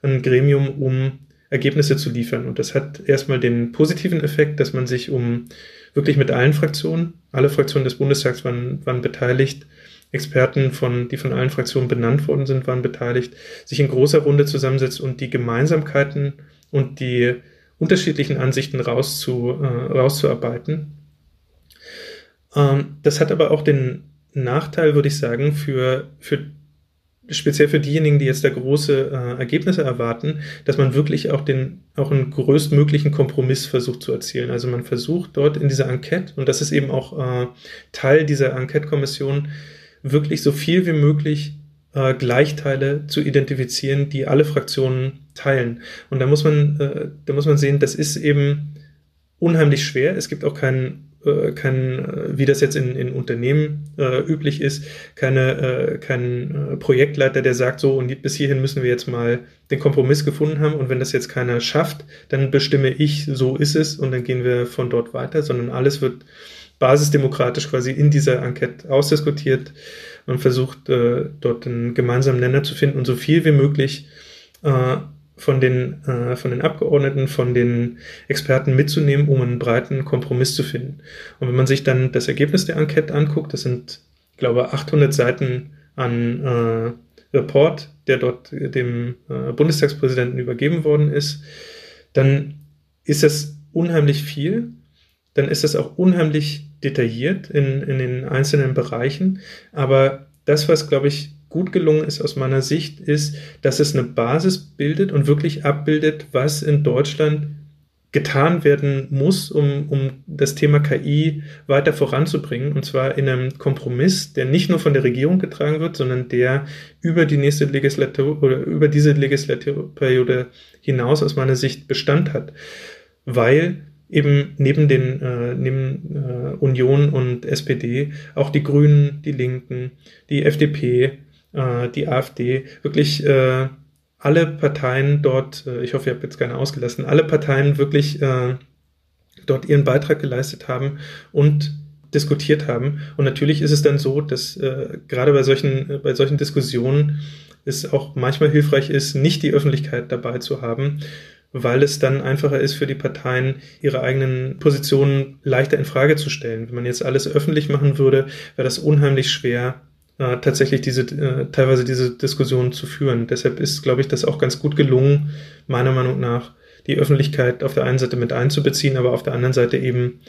ein Gremium, um Ergebnisse zu liefern. Und das hat erstmal den positiven Effekt, dass man sich um wirklich mit allen Fraktionen, alle Fraktionen des Bundestags waren, waren beteiligt, Experten, von, die von allen Fraktionen benannt worden sind, waren beteiligt, sich in großer Runde zusammensetzt und die Gemeinsamkeiten und die unterschiedlichen Ansichten rauszu, äh, rauszuarbeiten. Ähm, das hat aber auch den Nachteil, würde ich sagen, für, für speziell für diejenigen, die jetzt da große äh, Ergebnisse erwarten, dass man wirklich auch den, auch einen größtmöglichen Kompromiss versucht zu erzielen. Also man versucht dort in dieser Enquete, und das ist eben auch äh, Teil dieser Enquete-Kommission, wirklich so viel wie möglich äh, Gleichteile zu identifizieren, die alle Fraktionen teilen. Und da muss man, äh, da muss man sehen, das ist eben unheimlich schwer. Es gibt auch keinen kein, äh, wie das jetzt in, in Unternehmen äh, üblich ist, keine, äh, kein äh, Projektleiter, der sagt, so und bis hierhin müssen wir jetzt mal den Kompromiss gefunden haben und wenn das jetzt keiner schafft, dann bestimme ich, so ist es und dann gehen wir von dort weiter, sondern alles wird basisdemokratisch quasi in dieser Enquete ausdiskutiert. Man versucht äh, dort einen gemeinsamen Nenner zu finden und so viel wie möglich äh, von den, äh, von den Abgeordneten, von den Experten mitzunehmen, um einen breiten Kompromiss zu finden. Und wenn man sich dann das Ergebnis der Enquete anguckt, das sind, ich glaube, 800 Seiten an äh, Report, der dort dem äh, Bundestagspräsidenten übergeben worden ist, dann ist das unheimlich viel. Dann ist das auch unheimlich detailliert in, in den einzelnen Bereichen. Aber das, was, glaube ich, gut gelungen ist aus meiner Sicht, ist, dass es eine Basis bildet und wirklich abbildet, was in Deutschland getan werden muss, um, um das Thema KI weiter voranzubringen. Und zwar in einem Kompromiss, der nicht nur von der Regierung getragen wird, sondern der über die nächste Legislatur oder über diese Legislaturperiode hinaus aus meiner Sicht Bestand hat. Weil eben neben den äh, neben äh, Union und SPD auch die Grünen, die Linken, die FDP, äh, die AfD, wirklich äh, alle Parteien dort, äh, ich hoffe, ihr habt jetzt keine ausgelassen, alle Parteien wirklich äh, dort ihren Beitrag geleistet haben und diskutiert haben. Und natürlich ist es dann so, dass äh, gerade bei solchen, äh, bei solchen Diskussionen es auch manchmal hilfreich ist, nicht die Öffentlichkeit dabei zu haben, weil es dann einfacher ist für die Parteien, ihre eigenen Positionen leichter in Frage zu stellen. Wenn man jetzt alles öffentlich machen würde, wäre das unheimlich schwer, äh, tatsächlich diese, äh, teilweise diese Diskussion zu führen. Deshalb ist, glaube ich, das auch ganz gut gelungen, meiner Meinung nach, die Öffentlichkeit auf der einen Seite mit einzubeziehen, aber auf der anderen Seite eben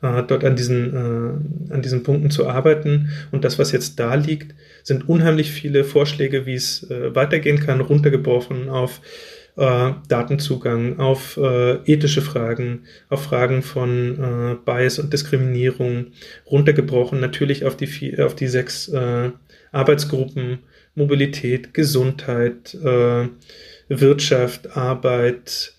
äh, dort an diesen, äh, an diesen Punkten zu arbeiten. Und das, was jetzt da liegt, sind unheimlich viele Vorschläge, wie es äh, weitergehen kann, runtergebrochen auf äh, Datenzugang, auf äh, ethische Fragen, auf Fragen von äh, Bias und Diskriminierung, runtergebrochen natürlich auf die, vier, auf die sechs äh, Arbeitsgruppen, Mobilität, Gesundheit, äh, Wirtschaft, Arbeit,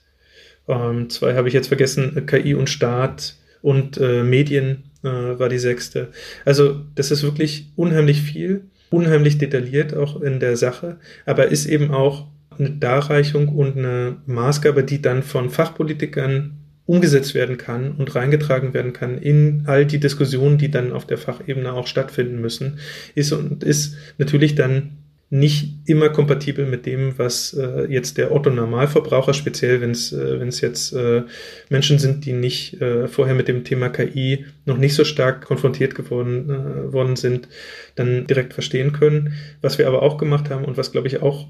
ähm, zwei habe ich jetzt vergessen, KI und Staat und äh, Medien äh, war die sechste. Also das ist wirklich unheimlich viel, unheimlich detailliert auch in der Sache, aber ist eben auch eine Darreichung und eine Maßgabe, die dann von Fachpolitikern umgesetzt werden kann und reingetragen werden kann in all die Diskussionen, die dann auf der Fachebene auch stattfinden müssen, ist und ist natürlich dann nicht immer kompatibel mit dem, was äh, jetzt der Otto Normalverbraucher, speziell wenn es äh, jetzt äh, Menschen sind, die nicht äh, vorher mit dem Thema KI noch nicht so stark konfrontiert geworden äh, worden sind, dann direkt verstehen können. Was wir aber auch gemacht haben und was glaube ich auch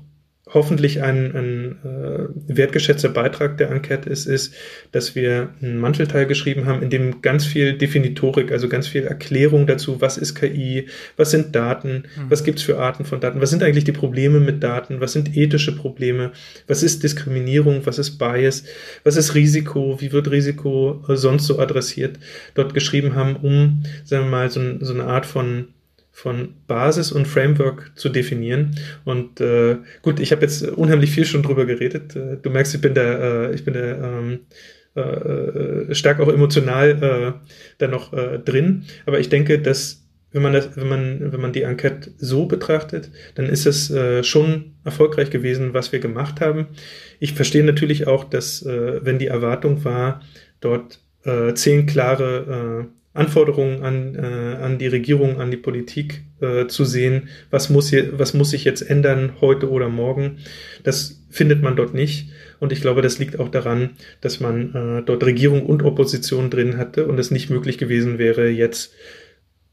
hoffentlich ein, ein äh, wertgeschätzter Beitrag der Enquete ist, ist, dass wir einen Mantelteil geschrieben haben, in dem ganz viel Definitorik, also ganz viel Erklärung dazu, was ist KI, was sind Daten, mhm. was gibt's für Arten von Daten, was sind eigentlich die Probleme mit Daten, was sind ethische Probleme, was ist Diskriminierung, was ist Bias, was ist Risiko, wie wird Risiko äh, sonst so adressiert, dort geschrieben haben, um, sagen wir mal, so, so eine Art von von Basis und Framework zu definieren. Und äh, gut, ich habe jetzt unheimlich viel schon drüber geredet. Äh, du merkst, ich bin da, äh, ich bin da ähm, äh, äh stark auch emotional äh, da noch äh, drin. Aber ich denke, dass wenn man das, wenn man, wenn man die Enquete so betrachtet, dann ist es äh, schon erfolgreich gewesen, was wir gemacht haben. Ich verstehe natürlich auch, dass äh, wenn die Erwartung war, dort äh, zehn klare äh, Anforderungen an, äh, an die Regierung, an die Politik äh, zu sehen, was muss, hier, was muss sich jetzt ändern heute oder morgen. Das findet man dort nicht. Und ich glaube, das liegt auch daran, dass man äh, dort Regierung und Opposition drin hatte und es nicht möglich gewesen wäre, jetzt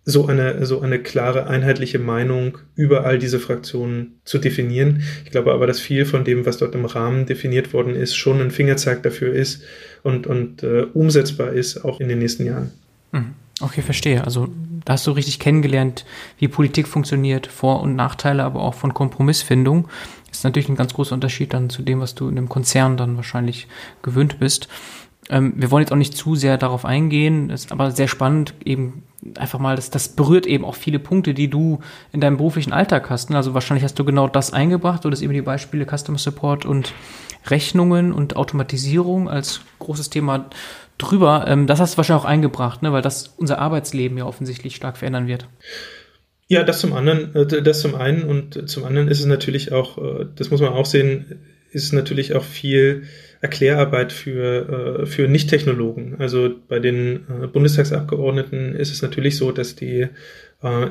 so eine, so eine klare, einheitliche Meinung über all diese Fraktionen zu definieren. Ich glaube aber, dass viel von dem, was dort im Rahmen definiert worden ist, schon ein Fingerzeig dafür ist und, und äh, umsetzbar ist, auch in den nächsten Jahren. Mhm. Okay, verstehe. Also da hast du richtig kennengelernt, wie Politik funktioniert, Vor- und Nachteile, aber auch von Kompromissfindung. Ist natürlich ein ganz großer Unterschied dann zu dem, was du in einem Konzern dann wahrscheinlich gewöhnt bist. Ähm, wir wollen jetzt auch nicht zu sehr darauf eingehen, ist aber sehr spannend, eben einfach mal, das, das berührt eben auch viele Punkte, die du in deinem beruflichen Alltag hast. Ne? Also wahrscheinlich hast du genau das eingebracht, oder das eben die Beispiele Customer Support und Rechnungen und Automatisierung als großes Thema drüber. Ähm, das hast du wahrscheinlich auch eingebracht, ne? weil das unser Arbeitsleben ja offensichtlich stark verändern wird. Ja, das zum anderen, äh, das zum einen und zum anderen ist es natürlich auch, äh, das muss man auch sehen, ist natürlich auch viel Erklärarbeit für, äh, für Nicht-Technologen. Also bei den Bundestagsabgeordneten ist es natürlich so, dass die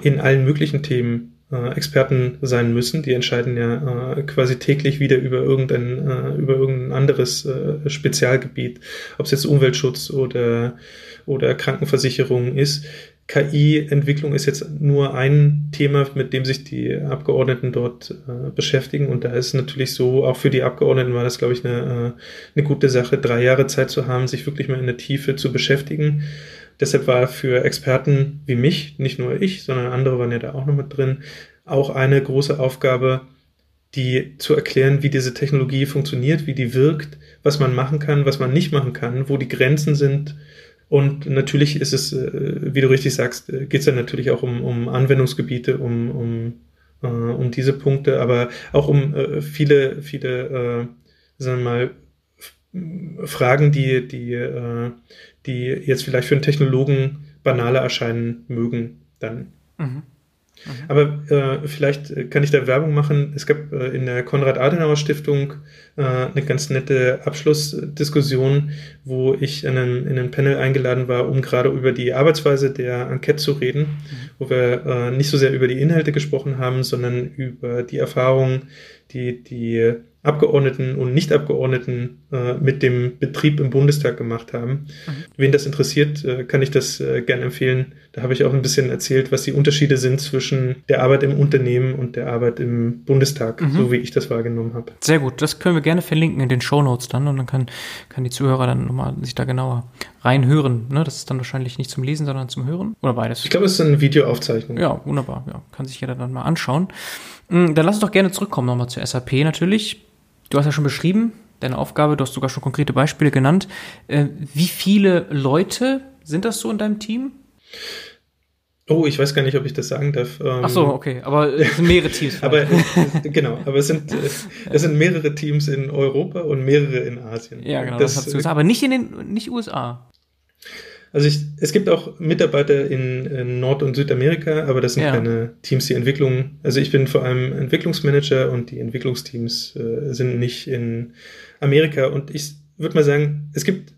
in allen möglichen Themen äh, Experten sein müssen. Die entscheiden ja äh, quasi täglich wieder über irgendein, äh, über irgendein anderes äh, Spezialgebiet, ob es jetzt Umweltschutz oder, oder Krankenversicherung ist. KI-Entwicklung ist jetzt nur ein Thema, mit dem sich die Abgeordneten dort äh, beschäftigen. Und da ist natürlich so, auch für die Abgeordneten war das, glaube ich, eine, äh, eine gute Sache, drei Jahre Zeit zu haben, sich wirklich mal in der Tiefe zu beschäftigen. Deshalb war für Experten wie mich, nicht nur ich, sondern andere waren ja da auch noch mit drin, auch eine große Aufgabe, die zu erklären, wie diese Technologie funktioniert, wie die wirkt, was man machen kann, was man nicht machen kann, wo die Grenzen sind. Und natürlich ist es, äh, wie du richtig sagst, äh, geht es dann natürlich auch um, um Anwendungsgebiete, um, um, äh, um diese Punkte, aber auch um viele, viele, sagen wir mal, Fragen, die, die, die jetzt vielleicht für einen Technologen banaler erscheinen mögen, dann. Mhm. Mhm. Aber äh, vielleicht kann ich da Werbung machen. Es gab äh, in der Konrad-Adenauer-Stiftung äh, eine ganz nette Abschlussdiskussion, wo ich in einem, in einem Panel eingeladen war, um gerade über die Arbeitsweise der Enquete zu reden, mhm. wo wir äh, nicht so sehr über die Inhalte gesprochen haben, sondern über die Erfahrungen, die die Abgeordneten und Nichtabgeordneten äh, mit dem Betrieb im Bundestag gemacht haben. Mhm. Wen das interessiert, äh, kann ich das äh, gerne empfehlen. Da habe ich auch ein bisschen erzählt, was die Unterschiede sind zwischen der Arbeit im Unternehmen und der Arbeit im Bundestag, mhm. so wie ich das wahrgenommen habe. Sehr gut, das können wir gerne verlinken in den Show Notes dann und dann kann, kann die Zuhörer dann nochmal sich da genauer reinhören. Ne? Das ist dann wahrscheinlich nicht zum Lesen, sondern zum Hören oder beides. Ich glaube, es ist eine Videoaufzeichnung. Ja, wunderbar. Ja, kann sich jeder dann mal anschauen. Mm, dann lass uns doch gerne zurückkommen nochmal zur SAP natürlich. Du hast ja schon beschrieben, deine Aufgabe, du hast sogar schon konkrete Beispiele genannt. Äh, wie viele Leute sind das so in deinem Team? Oh, ich weiß gar nicht, ob ich das sagen darf. Ähm, Ach so, okay, aber es sind mehrere Teams. [laughs] aber genau, aber es sind es sind mehrere Teams in Europa und mehrere in Asien. Ja, genau, das, das hast du gesagt, aber nicht in den nicht USA. Also ich, es gibt auch Mitarbeiter in, in Nord- und Südamerika, aber das sind ja. keine Teams, die Entwicklung. Also ich bin vor allem Entwicklungsmanager und die Entwicklungsteams äh, sind nicht in Amerika. Und ich würde mal sagen, es gibt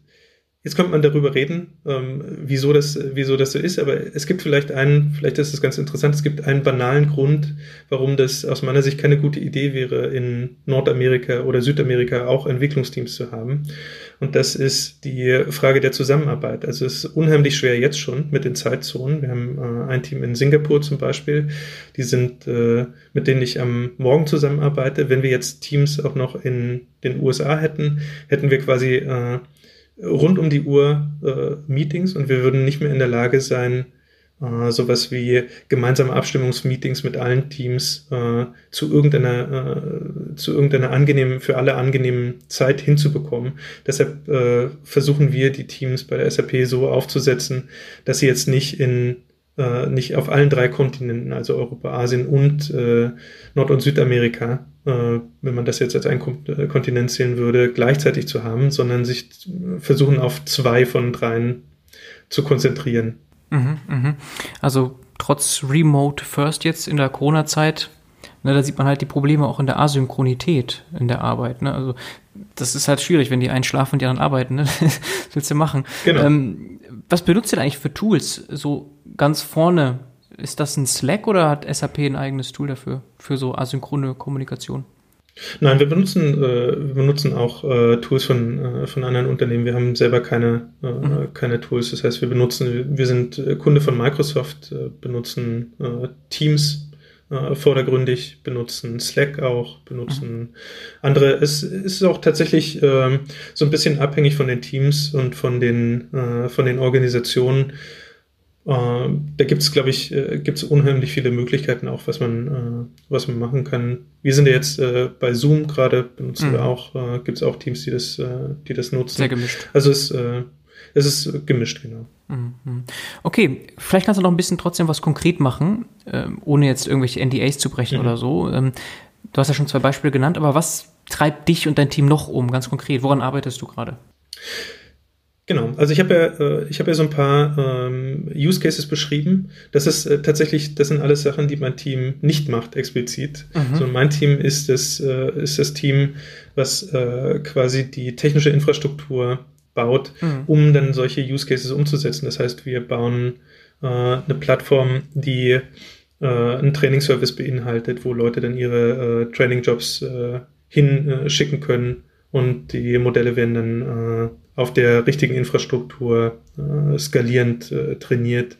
Jetzt könnte man darüber reden, ähm, wieso, das, wieso das so ist, aber es gibt vielleicht einen, vielleicht ist das ganz interessant, es gibt einen banalen Grund, warum das aus meiner Sicht keine gute Idee wäre, in Nordamerika oder Südamerika auch Entwicklungsteams zu haben. Und das ist die Frage der Zusammenarbeit. Also es ist unheimlich schwer jetzt schon mit den Zeitzonen. Wir haben äh, ein Team in Singapur zum Beispiel, die sind, äh, mit denen ich am Morgen zusammenarbeite. Wenn wir jetzt Teams auch noch in den USA hätten, hätten wir quasi äh, rund um die Uhr äh, Meetings und wir würden nicht mehr in der Lage sein, äh, sowas wie gemeinsame Abstimmungsmeetings mit allen Teams äh, zu irgendeiner äh, zu irgendeiner angenehmen für alle angenehmen Zeit hinzubekommen. Deshalb äh, versuchen wir die Teams bei der SAP so aufzusetzen, dass sie jetzt nicht in äh, nicht auf allen drei Kontinenten, also Europa, Asien und äh, Nord- und Südamerika, äh, wenn man das jetzt als ein Kontinent zählen würde, gleichzeitig zu haben, sondern sich versuchen auf zwei von dreien zu konzentrieren. Mhm, mh. Also trotz Remote First jetzt in der Corona-Zeit, ne, da sieht man halt die Probleme auch in der Asynchronität in der Arbeit. Ne? Also das ist halt schwierig, wenn die einen schlafen und die anderen arbeiten. Ne? Was [laughs] willst du machen? Genau. Ähm, was benutzt ihr eigentlich für Tools so ganz vorne? Ist das ein Slack oder hat SAP ein eigenes Tool dafür, für so asynchrone Kommunikation? Nein, wir benutzen, äh, wir benutzen auch äh, Tools von, äh, von anderen Unternehmen. Wir haben selber keine, äh, mhm. keine Tools. Das heißt, wir benutzen, wir sind äh, Kunde von Microsoft, äh, benutzen Teams vordergründig, benutzen Slack auch, benutzen mhm. andere. Es, es ist auch tatsächlich ähm, so ein bisschen abhängig von den Teams und von den, von den Organisationen äh, da gibt es, glaube ich, äh, gibt es unheimlich viele Möglichkeiten auch, was man, äh, was man machen kann. Wir sind ja jetzt äh, bei Zoom gerade, benutzen mhm. wir auch, äh, gibt es auch Teams, die das, äh, die das nutzen. Sehr gemischt. Also es, äh, es ist gemischt, genau. Mhm. Okay, vielleicht kannst du noch ein bisschen trotzdem was konkret machen, äh, ohne jetzt irgendwelche NDAs zu brechen mhm. oder so. Ähm, du hast ja schon zwei Beispiele genannt, aber was treibt dich und dein Team noch um, ganz konkret? Woran arbeitest du gerade? Genau, also ich habe ja, äh, ich habe ja so ein paar ähm, Use Cases beschrieben. Das ist äh, tatsächlich, das sind alles Sachen, die mein Team nicht macht explizit. Mhm. So mein Team ist das, äh, ist das Team, was quasi die technische Infrastruktur baut, mhm. um dann solche Use Cases umzusetzen. Das heißt, wir bauen äh, eine Plattform, die äh, einen Trainingsservice beinhaltet, wo Leute dann ihre äh, Training-Jobs äh, hinschicken äh, können und die Modelle werden dann äh, auf der richtigen Infrastruktur skalierend trainiert.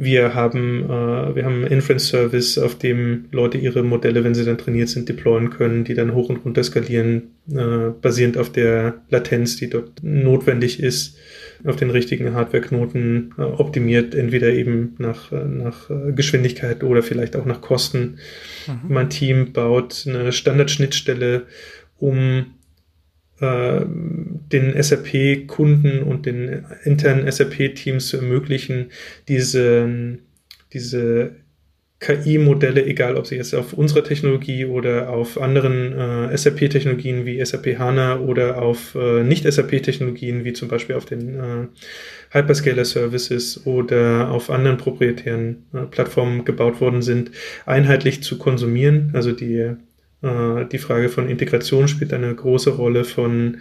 Wir haben, äh, wir haben einen Inference-Service, auf dem Leute ihre Modelle, wenn sie dann trainiert sind, deployen können, die dann hoch und runter skalieren, äh, basierend auf der Latenz, die dort notwendig ist, auf den richtigen Hardware-Knoten äh, optimiert, entweder eben nach, äh, nach äh, Geschwindigkeit oder vielleicht auch nach Kosten. Mhm. Mein Team baut eine Standardschnittstelle, um äh, den SAP-Kunden und den internen SAP-Teams zu ermöglichen, diese, diese KI-Modelle, egal ob sie jetzt auf unserer Technologie oder auf anderen äh, SAP-Technologien wie SAP HANA oder auf äh, Nicht-SAP-Technologien wie zum Beispiel auf den äh, Hyperscaler-Services oder auf anderen proprietären äh, Plattformen gebaut worden sind, einheitlich zu konsumieren. Also die äh, die Frage von Integration spielt eine große Rolle von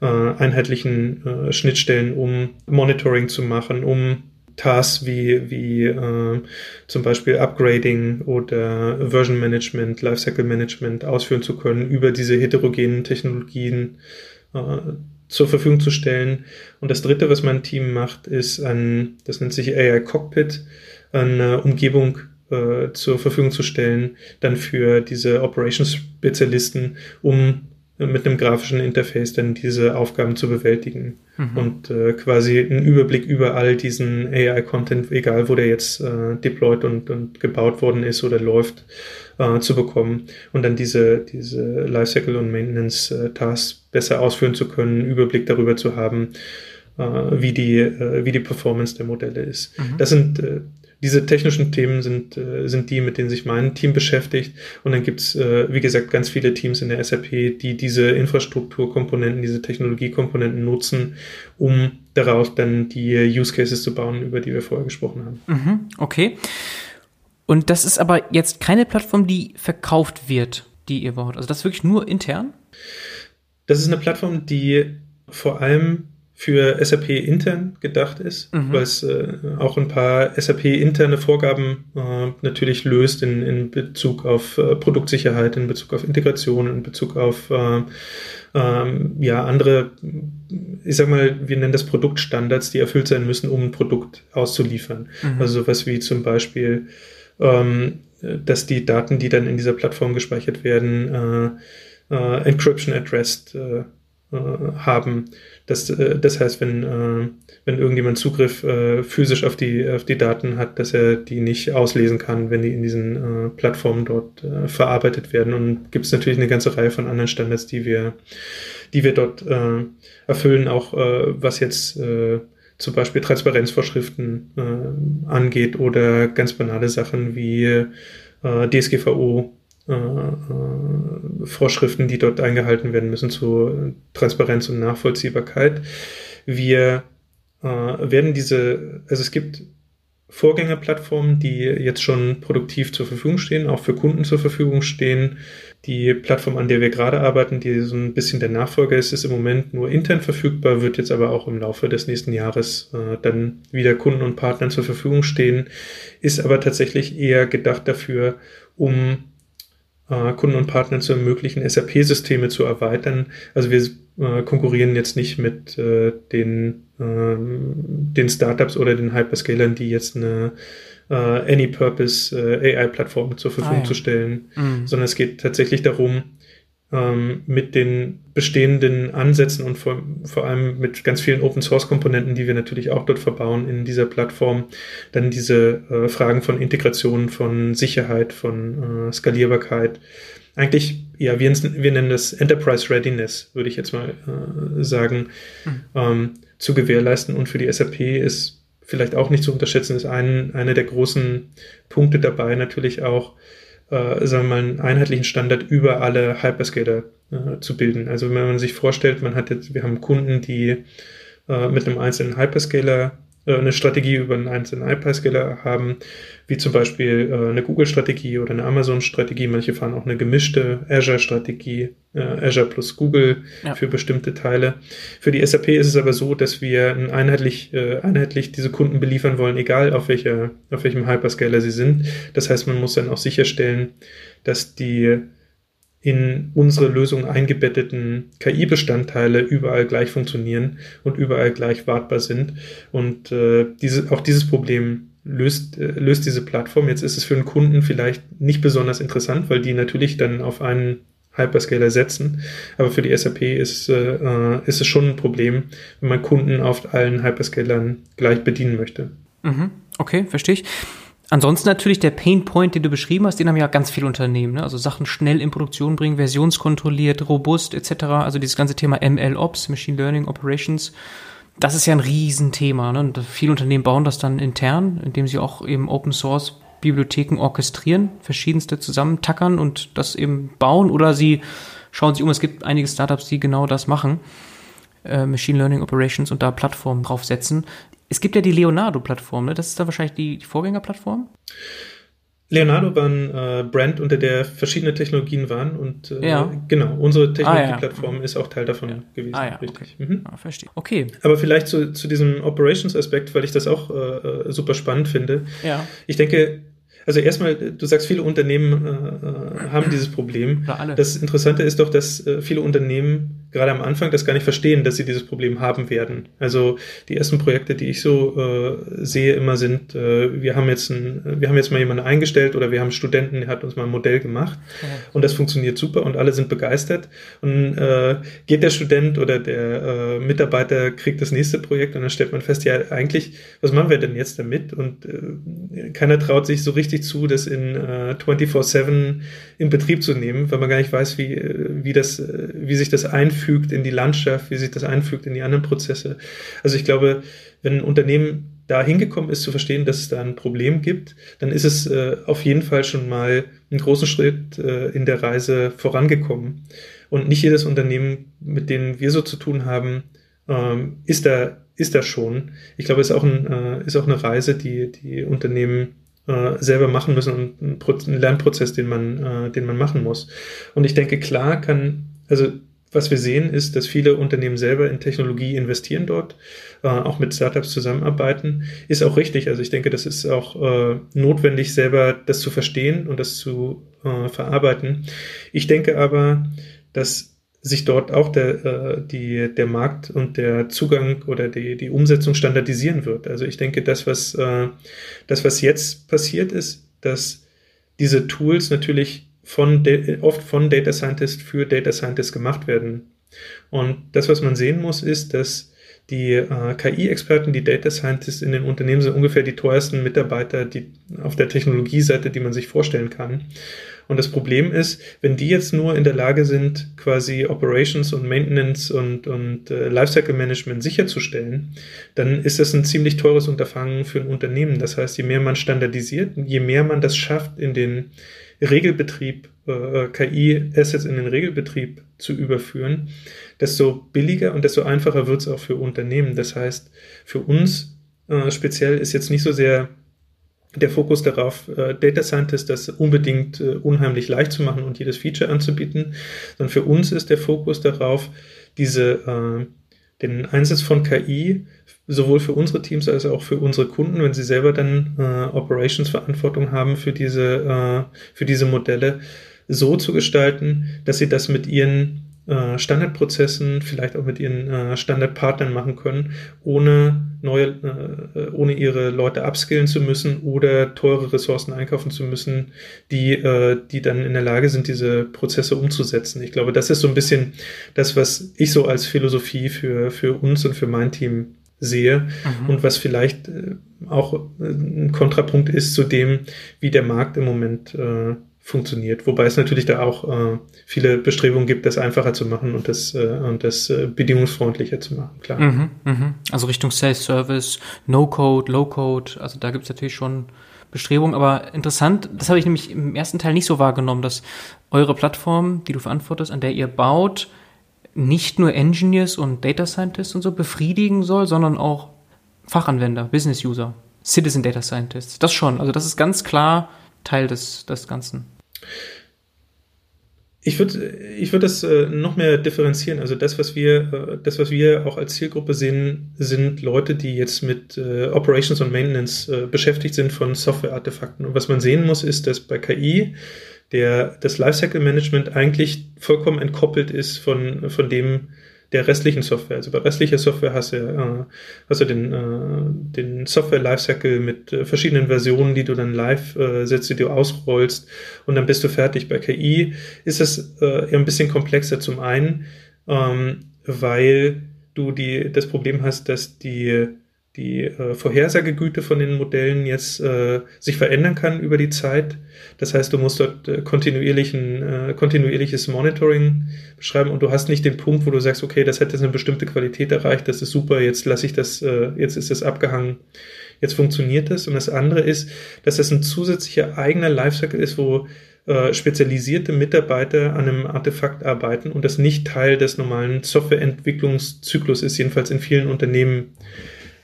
äh, einheitlichen äh, Schnittstellen, um Monitoring zu machen, um Tasks wie, wie zum Beispiel Upgrading oder Version Management, Lifecycle Management ausführen zu können, über diese heterogenen Technologien zur Verfügung zu stellen. Und das dritte, was mein Team macht, ist ein, das nennt sich AI Cockpit, eine Umgebung äh, zur Verfügung zu stellen, dann für diese Operations-Spezialisten, um mit einem grafischen Interface dann diese Aufgaben zu bewältigen mhm. und äh, quasi einen Überblick über all diesen AI-Content, egal wo der jetzt äh, deployed und, und gebaut worden ist oder läuft, äh, zu bekommen und dann diese, diese Lifecycle und Maintenance-Tasks äh, besser ausführen zu können, Überblick darüber zu haben, äh, wie, die, wie die Performance der Modelle ist. Mhm. Das sind diese technischen Themen sind, äh, sind die, mit denen sich mein Team beschäftigt. Und dann gibt's äh, wie gesagt, ganz viele Teams in der SAP, die diese Infrastrukturkomponenten, diese Technologiekomponenten nutzen, um daraus dann die Use Cases zu bauen, über die wir vorher gesprochen haben. Mhm, okay. Und das ist aber jetzt keine Plattform, die verkauft wird, die ihr baut. Also das ist wirklich nur intern? Das ist eine Plattform, die vor allem für SAP intern gedacht ist, mhm. weil es äh, auch ein paar SAP interne Vorgaben äh, natürlich löst in, in Bezug auf äh, Produktsicherheit, in Bezug auf Integration, in Bezug auf äh, ähm, ja andere, ich sag mal, wir nennen das Produktstandards, die erfüllt sein müssen, um ein Produkt auszuliefern. Mhm. Also sowas wie zum Beispiel, ähm, dass die Daten, die dann in dieser Plattform gespeichert werden, äh, äh, Encryption addressed haben das, äh, das heißt, wenn, äh, wenn irgendjemand Zugriff äh, physisch auf die, auf die Daten hat, dass er die nicht auslesen kann, wenn die in diesen äh, Plattformen dort äh, verarbeitet werden. Und gibt es natürlich eine ganze Reihe von anderen Standards, die wir, die wir dort äh, erfüllen, auch äh, was jetzt äh, zum Beispiel Transparenzvorschriften äh, angeht oder ganz banale Sachen wie äh, DSGVO. Äh, äh, Vorschriften, die dort eingehalten werden müssen zu Transparenz und Nachvollziehbarkeit. Wir äh, werden diese, also es gibt Vorgängerplattformen, die jetzt schon produktiv zur Verfügung stehen, auch für Kunden zur Verfügung stehen. Die Plattform, an der wir gerade arbeiten, die so ein bisschen der Nachfolger ist, ist im Moment nur intern verfügbar, wird jetzt aber auch im Laufe des nächsten Jahres äh, dann wieder Kunden und Partnern zur Verfügung stehen, ist aber tatsächlich eher gedacht dafür, um äh, Kunden und Partnern zu ermöglichen, SAP-Systeme zu erweitern. Also wir äh, konkurrieren jetzt nicht mit äh, den, äh, den Startups oder den Hyperscalern, die jetzt eine äh, Any-Purpose AI-Plattform zur Verfügung ah, ja. zu stellen, mhm. sondern es geht tatsächlich darum, ähm, mit den bestehenden Ansätzen und vor, vor allem mit ganz vielen Open Source Komponenten, die wir natürlich auch dort verbauen in dieser Plattform, dann diese äh, Fragen von Integration, von Sicherheit, von äh, Skalierbarkeit, eigentlich, ja, wir, wir, nennen das Enterprise Readiness, würde ich jetzt mal äh, sagen, mhm. ähm, zu gewährleisten. Und für die SAP ist vielleicht auch nicht zu unterschätzen, ist ein, einer der großen Punkte dabei natürlich auch, äh, sagen wir mal, einen einheitlichen Standard über alle Hyperscaler äh, zu bilden. Also wenn man sich vorstellt, man hat jetzt, wir haben Kunden, die äh, mit einem einzelnen Hyperscaler eine Strategie über einen einzelnen Hyperscaler haben, wie zum Beispiel äh, eine Google-Strategie oder eine Amazon-Strategie. Manche fahren auch eine gemischte Azure-Strategie, äh, Azure plus Google ja. für bestimmte Teile. Für die SAP ist es aber so, dass wir einheitlich, äh, einheitlich diese Kunden beliefern wollen, egal auf, welcher, auf welchem Hyperscaler sie sind. Das heißt, man muss dann auch sicherstellen, dass die in unsere Lösung eingebetteten KI-Bestandteile überall gleich funktionieren und überall gleich wartbar sind. Und äh, diese, auch dieses Problem löst, äh, löst diese Plattform. Jetzt ist es für einen Kunden vielleicht nicht besonders interessant, weil die natürlich dann auf einen Hyperscaler setzen. Aber für die SAP ist, äh, ist es schon ein Problem, wenn man Kunden auf allen Hyperscalern gleich bedienen möchte. Mhm. Okay, verstehe ich. Ansonsten natürlich der Pain Point, den du beschrieben hast, den haben ja ganz viele Unternehmen. Ne? Also Sachen schnell in Produktion bringen, versionskontrolliert, robust etc. Also dieses ganze Thema ML Ops, Machine Learning Operations, das ist ja ein Riesenthema. Ne? Und viele Unternehmen bauen das dann intern, indem sie auch eben Open Source Bibliotheken orchestrieren, verschiedenste zusammentackern und das eben bauen oder sie schauen sich um. Es gibt einige Startups, die genau das machen. Äh, Machine Learning Operations und da Plattformen draufsetzen. Es gibt ja die Leonardo-Plattform, ne? das ist da wahrscheinlich die, die Vorgängerplattform? Leonardo war ein äh, Brand, unter der verschiedene Technologien waren und äh, ja. genau, unsere Technologieplattform ah, ja. ist auch Teil davon ja. gewesen. Ah, ja, richtig. Okay. Mhm. Ah, verstehe. Okay. Aber vielleicht zu, zu diesem Operations-Aspekt, weil ich das auch äh, äh super spannend finde. Ja. Ich denke, also erstmal, du sagst, viele Unternehmen äh, äh haben dieses Problem. Das Interessante ist doch, dass viele Unternehmen gerade am Anfang das gar nicht verstehen, dass sie dieses Problem haben werden. Also die ersten Projekte, die ich so äh, sehe, immer sind, äh, wir haben jetzt ein, wir haben jetzt mal jemanden eingestellt oder wir haben einen Studenten, der hat uns mal ein Modell gemacht ja. und das funktioniert super und alle sind begeistert. Und äh, geht der Student oder der äh, Mitarbeiter kriegt das nächste Projekt und dann stellt man fest, ja eigentlich, was machen wir denn jetzt damit? Und äh, keiner traut sich so richtig zu, das in äh, 24-7 in Betrieb zu nehmen, weil man gar nicht weiß, wie, äh, wie das, äh, wie sich das einführt einfügt in die Landschaft, wie sich das einfügt in die anderen Prozesse. Also ich glaube, wenn ein Unternehmen da hingekommen ist zu verstehen, dass es da ein Problem gibt, dann ist es äh, auf jeden Fall schon mal einen großen Schritt äh, in der Reise vorangekommen. Und nicht jedes Unternehmen, mit dem wir so zu tun haben, ähm, ist da ist da schon. Ich glaube, es ist auch, ein, äh, ist auch eine Reise, die die Unternehmen äh, selber machen müssen und ein, Pro ein Lernprozess, den man, äh, den man machen muss. Und ich denke, klar kann, also was wir sehen, ist, dass viele Unternehmen selber in Technologie investieren dort, äh, auch mit Startups zusammenarbeiten. Ist auch richtig. Also ich denke, das ist auch äh, notwendig, selber das zu verstehen und das zu äh, verarbeiten. Ich denke aber, dass sich dort auch der, äh, die, der Markt und der Zugang oder die, die Umsetzung standardisieren wird. Also ich denke, das, was, äh, das, was jetzt passiert ist, dass diese Tools natürlich von oft von Data Scientist für Data Scientist gemacht werden. Und das, was man sehen muss, ist, dass die äh, KI-Experten, die Data Scientists in den Unternehmen sind ungefähr die teuersten Mitarbeiter die, auf der Technologieseite, die man sich vorstellen kann. Und das Problem ist, wenn die jetzt nur in der Lage sind, quasi Operations und Maintenance und, und äh, Lifecycle Management sicherzustellen, dann ist das ein ziemlich teures Unterfangen für ein Unternehmen. Das heißt, je mehr man standardisiert, je mehr man das schafft, in den Regelbetrieb, äh, KI-Assets in den Regelbetrieb zu überführen, desto billiger und desto einfacher wird es auch für Unternehmen. Das heißt, für uns äh, speziell ist jetzt nicht so sehr der Fokus darauf, äh, Data Scientist das unbedingt äh, unheimlich leicht zu machen und jedes Feature anzubieten, sondern für uns ist der Fokus darauf, diese, äh, den Einsatz von KI sowohl für unsere Teams als auch für unsere Kunden, wenn sie selber dann äh, Operations-Verantwortung haben für diese, äh, für diese Modelle, so zu gestalten, dass sie das mit ihren äh, Standardprozessen, vielleicht auch mit ihren äh, Standardpartnern machen können, ohne neue, äh, ohne ihre Leute upskillen zu müssen oder teure Ressourcen einkaufen zu müssen, die, äh, die dann in der Lage sind, diese Prozesse umzusetzen. Ich glaube, das ist so ein bisschen das, was ich so als Philosophie für, für uns und für mein Team sehe mhm. und was vielleicht äh, auch äh, ein Kontrapunkt ist zu dem, wie der Markt im Moment äh, funktioniert. Wobei es natürlich da auch äh, viele Bestrebungen gibt, das einfacher zu machen und das, äh, und das äh, bedingungsfreundlicher zu machen, klar. Mhm, mh. Also Richtung Self-Service, No-Code, Low-Code, also da gibt es natürlich schon Bestrebungen, aber interessant, das habe ich nämlich im ersten Teil nicht so wahrgenommen, dass eure Plattform, die du verantwortest, an der ihr baut, nicht nur Engineers und Data Scientists und so befriedigen soll, sondern auch Fachanwender, Business User, Citizen Data Scientists. Das schon, also das ist ganz klar Teil des, des Ganzen. Ich würde ich würd das äh, noch mehr differenzieren. Also das, was wir, äh, das, was wir auch als Zielgruppe sehen, sind Leute, die jetzt mit äh, Operations und Maintenance äh, beschäftigt sind von Software-Artefakten. Und was man sehen muss, ist, dass bei KI der, das Lifecycle Management eigentlich vollkommen entkoppelt ist von, von dem, der restlichen Software. Also bei restlicher Software hast du, äh, hast du den, äh, den Software-Lifecycle mit äh, verschiedenen Versionen, die du dann live äh, setzt, die du ausrollst und dann bist du fertig. Bei KI ist es äh, eher ein bisschen komplexer zum einen, ähm, weil du die, das Problem hast, dass die die äh, Vorhersagegüte von den Modellen jetzt äh, sich verändern kann über die Zeit. Das heißt, du musst dort äh, kontinuierlichen, äh, kontinuierliches Monitoring beschreiben und du hast nicht den Punkt, wo du sagst, okay, das hat jetzt eine bestimmte Qualität erreicht, das ist super, jetzt lasse ich das, äh, jetzt ist das abgehangen, jetzt funktioniert das. Und das andere ist, dass das ein zusätzlicher eigener Lifecycle ist, wo äh, spezialisierte Mitarbeiter an einem Artefakt arbeiten und das nicht Teil des normalen Softwareentwicklungszyklus ist, jedenfalls in vielen Unternehmen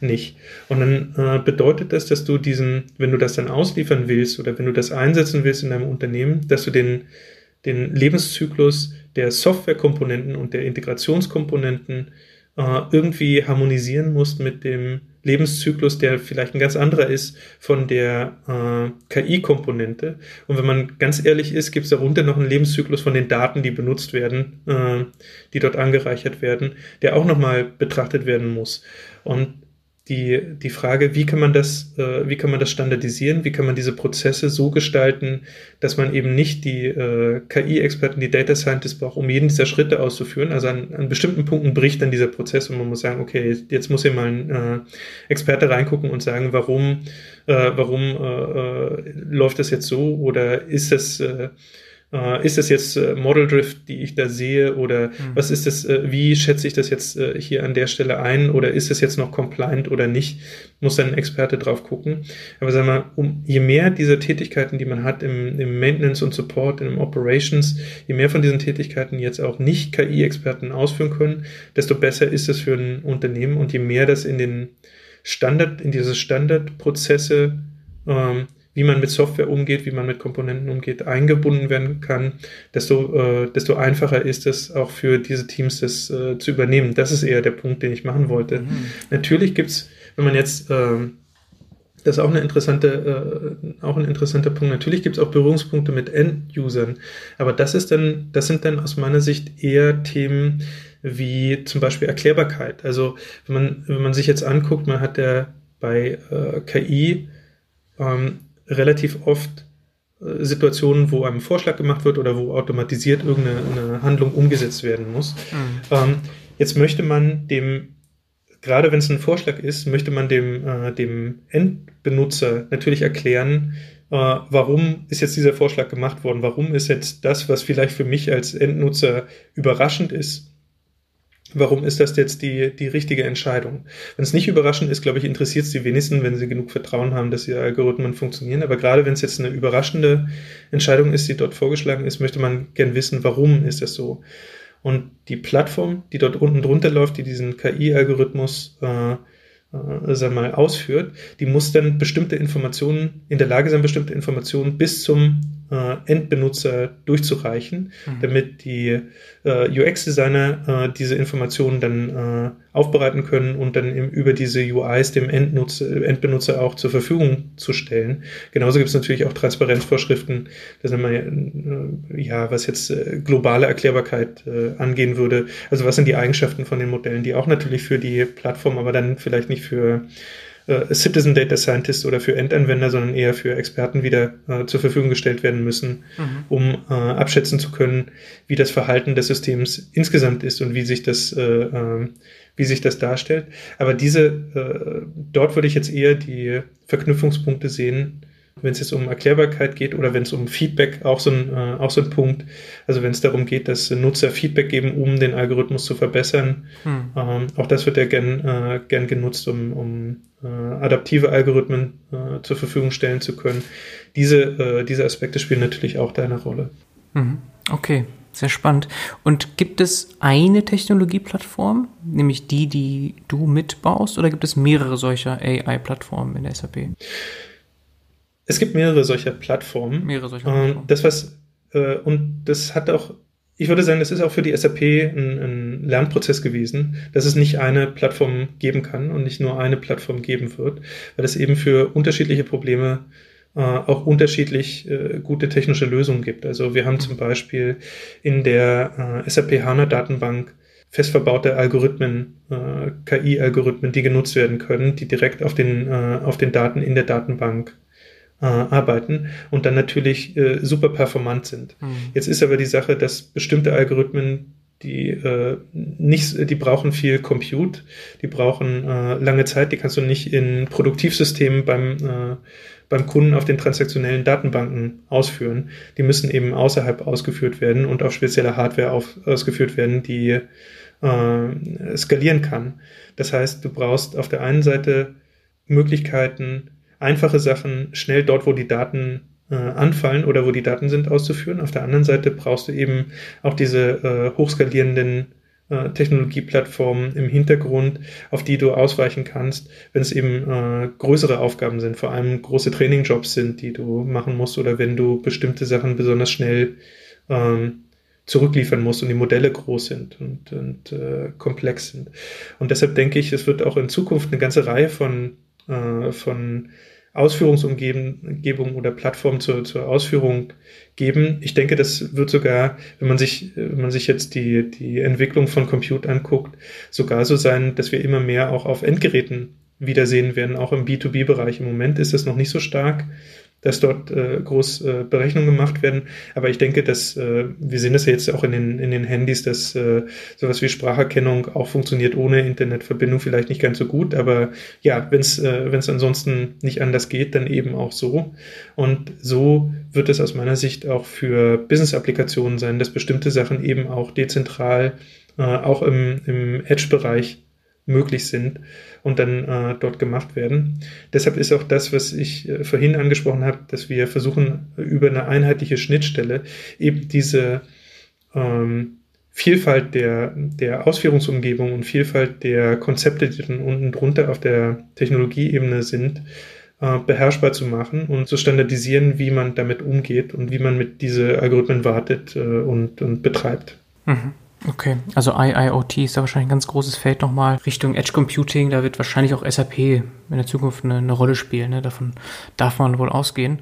nicht. Und dann äh, bedeutet das, dass du diesen, wenn du das dann ausliefern willst oder wenn du das einsetzen willst in deinem Unternehmen, dass du den, den Lebenszyklus der Softwarekomponenten und der Integrationskomponenten äh, irgendwie harmonisieren musst mit dem Lebenszyklus, der vielleicht ein ganz anderer ist von der äh, KI-Komponente. Und wenn man ganz ehrlich ist, gibt es darunter noch einen Lebenszyklus von den Daten, die benutzt werden, äh, die dort angereichert werden, der auch nochmal betrachtet werden muss. Und die, die Frage, wie kann man das, äh, wie kann man das standardisieren, wie kann man diese Prozesse so gestalten, dass man eben nicht die äh, KI-Experten, die Data Scientists braucht, um jeden dieser Schritte auszuführen. Also an, an bestimmten Punkten bricht dann dieser Prozess und man muss sagen, okay, jetzt muss hier mal ein äh, Experte reingucken und sagen, warum, äh, warum äh, äh, läuft das jetzt so oder ist das äh, äh, ist das jetzt äh, Model Drift, die ich da sehe, oder mhm. was ist das, äh, wie schätze ich das jetzt äh, hier an der Stelle ein, oder ist das jetzt noch compliant oder nicht? Muss dann ein Experte drauf gucken. Aber sag mal, um, je mehr dieser Tätigkeiten, die man hat im, im Maintenance und Support, im Operations, je mehr von diesen Tätigkeiten jetzt auch nicht KI-Experten ausführen können, desto besser ist es für ein Unternehmen und je mehr das in den Standard, in diese Standardprozesse ähm, wie man mit Software umgeht, wie man mit Komponenten umgeht, eingebunden werden kann, desto, äh, desto einfacher ist es auch für diese Teams, das äh, zu übernehmen. Das ist eher der Punkt, den ich machen wollte. Mhm. Natürlich gibt's, wenn man jetzt äh, das ist auch eine interessante, äh, auch ein interessanter Punkt. Natürlich gibt es auch Berührungspunkte mit End-Usern, aber das ist dann, das sind dann aus meiner Sicht eher Themen wie zum Beispiel Erklärbarkeit. Also wenn man, wenn man sich jetzt anguckt, man hat ja bei äh, KI ähm, relativ oft äh, Situationen, wo einem Vorschlag gemacht wird oder wo automatisiert irgendeine Handlung umgesetzt werden muss. Mhm. Ähm, jetzt möchte man dem gerade wenn es ein Vorschlag ist, möchte man dem, äh, dem Endbenutzer natürlich erklären, äh, warum ist jetzt dieser Vorschlag gemacht worden? Warum ist jetzt das, was vielleicht für mich als Endnutzer überraschend ist, Warum ist das jetzt die, die richtige Entscheidung? Wenn es nicht überraschend ist, glaube ich, interessiert es die wenigsten, wenn sie genug Vertrauen haben, dass ihre Algorithmen funktionieren. Aber gerade wenn es jetzt eine überraschende Entscheidung ist, die dort vorgeschlagen ist, möchte man gern wissen, warum ist das so? Und die Plattform, die dort unten drunter läuft, die diesen KI-Algorithmus äh, äh, mal, ausführt, die muss dann bestimmte Informationen, in der Lage sein, bestimmte Informationen bis zum äh, Endbenutzer durchzureichen, mhm. damit die äh, UX-Designer äh, diese Informationen dann äh, aufbereiten können und dann im, über diese UIs dem Endnutzer, Endbenutzer auch zur Verfügung zu stellen. Genauso gibt es natürlich auch Transparenzvorschriften, das sind äh, ja, was jetzt äh, globale Erklärbarkeit angehen würde. Also was sind die Eigenschaften von den Modellen, die auch natürlich für die Plattform, aber dann vielleicht nicht für äh, Citizen Data Scientist oder für Endanwender, sondern eher für Experten wieder äh, zur Verfügung gestellt werden müssen, mhm. um äh, abschätzen zu können, wie das Verhalten des Systems insgesamt ist und wie sich das, äh, äh, wie sich das darstellt. Aber diese, äh, dort würde ich jetzt eher die Verknüpfungspunkte sehen, wenn es jetzt um Erklärbarkeit geht oder wenn es um Feedback, auch so ein, äh, auch so ein Punkt. Also wenn es darum geht, dass Nutzer Feedback geben, um den Algorithmus zu verbessern. Hm. Ähm, auch das wird ja gern, äh, gern genutzt, um, um äh, adaptive Algorithmen äh, zur Verfügung stellen zu können. Diese, äh, diese Aspekte spielen natürlich auch da eine Rolle. Mhm. Okay, sehr spannend. Und gibt es eine Technologieplattform, nämlich die, die du mitbaust, oder gibt es mehrere solcher AI-Plattformen in der SAP? Es gibt mehrere solcher Plattformen. Mehrere solcher ähm, Plattformen. Das was äh, und das hat auch, ich würde sagen, das ist auch für die SAP ein, ein, Lernprozess gewesen, dass es nicht eine Plattform geben kann und nicht nur eine Plattform geben wird, weil es eben für unterschiedliche Probleme äh, auch unterschiedlich äh, gute technische Lösungen gibt. Also wir haben zum Beispiel in der äh, SAP HANA Datenbank fest verbaute Algorithmen, äh, KI-Algorithmen, die genutzt werden können, die direkt auf den, äh, auf den Daten in der Datenbank äh, arbeiten und dann natürlich äh, super performant sind. Mhm. Jetzt ist aber die Sache, dass bestimmte Algorithmen die äh, nicht, die brauchen viel Compute, die brauchen äh, lange Zeit, die kannst du nicht in Produktivsystemen beim äh, beim Kunden auf den transaktionellen Datenbanken ausführen. Die müssen eben außerhalb ausgeführt werden und auf spezieller Hardware auf, ausgeführt werden, die äh, skalieren kann. Das heißt, du brauchst auf der einen Seite Möglichkeiten, einfache Sachen schnell dort, wo die Daten äh, anfallen oder wo die Daten sind, auszuführen. Auf der anderen Seite brauchst du eben auch diese äh, hochskalierenden äh, Technologieplattformen im Hintergrund, auf die du ausweichen kannst, wenn es eben äh, größere Aufgaben sind, vor allem große Trainingjobs sind, die du machen musst oder wenn du bestimmte Sachen besonders schnell ähm, zurückliefern musst und die Modelle groß sind und, und äh, komplex sind. Und deshalb denke ich, es wird auch in Zukunft eine ganze Reihe von, äh, von Ausführungsumgebung oder Plattform zur, zur Ausführung geben. Ich denke, das wird sogar, wenn man sich, wenn man sich jetzt die, die Entwicklung von Compute anguckt, sogar so sein, dass wir immer mehr auch auf Endgeräten wiedersehen werden, auch im B2B-Bereich. Im Moment ist es noch nicht so stark dass dort äh, groß äh, Berechnungen gemacht werden. Aber ich denke, dass äh, wir sehen das ja jetzt auch in den, in den Handys, dass äh, sowas wie Spracherkennung auch funktioniert ohne Internetverbindung vielleicht nicht ganz so gut. Aber ja, wenn es äh, ansonsten nicht anders geht, dann eben auch so. Und so wird es aus meiner Sicht auch für Business-Applikationen sein, dass bestimmte Sachen eben auch dezentral, äh, auch im, im Edge-Bereich möglich sind und dann äh, dort gemacht werden. Deshalb ist auch das, was ich äh, vorhin angesprochen habe, dass wir versuchen, über eine einheitliche Schnittstelle eben diese ähm, Vielfalt der, der Ausführungsumgebung und Vielfalt der Konzepte, die dann unten drunter auf der Technologieebene sind, äh, beherrschbar zu machen und zu standardisieren, wie man damit umgeht und wie man mit diese Algorithmen wartet äh, und, und betreibt. Mhm. Okay, also IIoT ist da wahrscheinlich ein ganz großes Feld nochmal Richtung Edge Computing. Da wird wahrscheinlich auch SAP in der Zukunft eine, eine Rolle spielen. Ne? Davon darf man wohl ausgehen.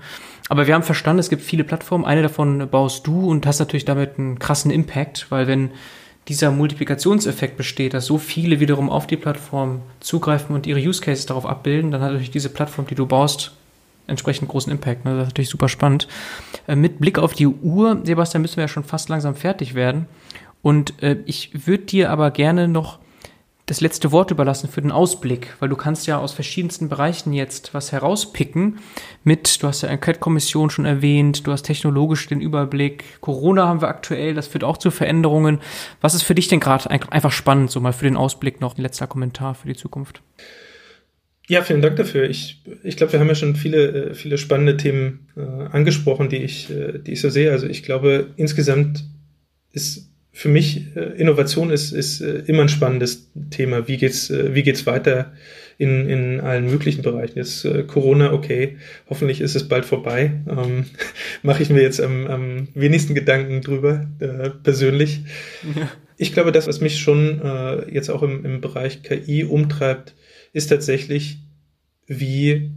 Aber wir haben verstanden, es gibt viele Plattformen. Eine davon baust du und hast natürlich damit einen krassen Impact, weil wenn dieser Multiplikationseffekt besteht, dass so viele wiederum auf die Plattform zugreifen und ihre Use Cases darauf abbilden, dann hat natürlich diese Plattform, die du baust, entsprechend großen Impact. Ne? Das ist natürlich super spannend. Äh, mit Blick auf die Uhr, Sebastian, müssen wir ja schon fast langsam fertig werden. Und äh, ich würde dir aber gerne noch das letzte Wort überlassen für den Ausblick, weil du kannst ja aus verschiedensten Bereichen jetzt was herauspicken mit, du hast ja Enquete-Kommission schon erwähnt, du hast technologisch den Überblick, Corona haben wir aktuell, das führt auch zu Veränderungen. Was ist für dich denn gerade einfach spannend, so mal für den Ausblick noch ein letzter Kommentar für die Zukunft? Ja, vielen Dank dafür. Ich, ich glaube, wir haben ja schon viele, äh, viele spannende Themen äh, angesprochen, die ich, äh, die ich so sehe. Also ich glaube, insgesamt ist für mich, äh, Innovation ist, ist äh, immer ein spannendes Thema. Wie geht's, äh, wie geht's weiter in, in allen möglichen Bereichen? Jetzt Corona, okay, hoffentlich ist es bald vorbei. Ähm, [laughs] Mache ich mir jetzt am, am wenigsten Gedanken drüber, äh, persönlich. Ja. Ich glaube, das, was mich schon äh, jetzt auch im, im Bereich KI umtreibt, ist tatsächlich, wie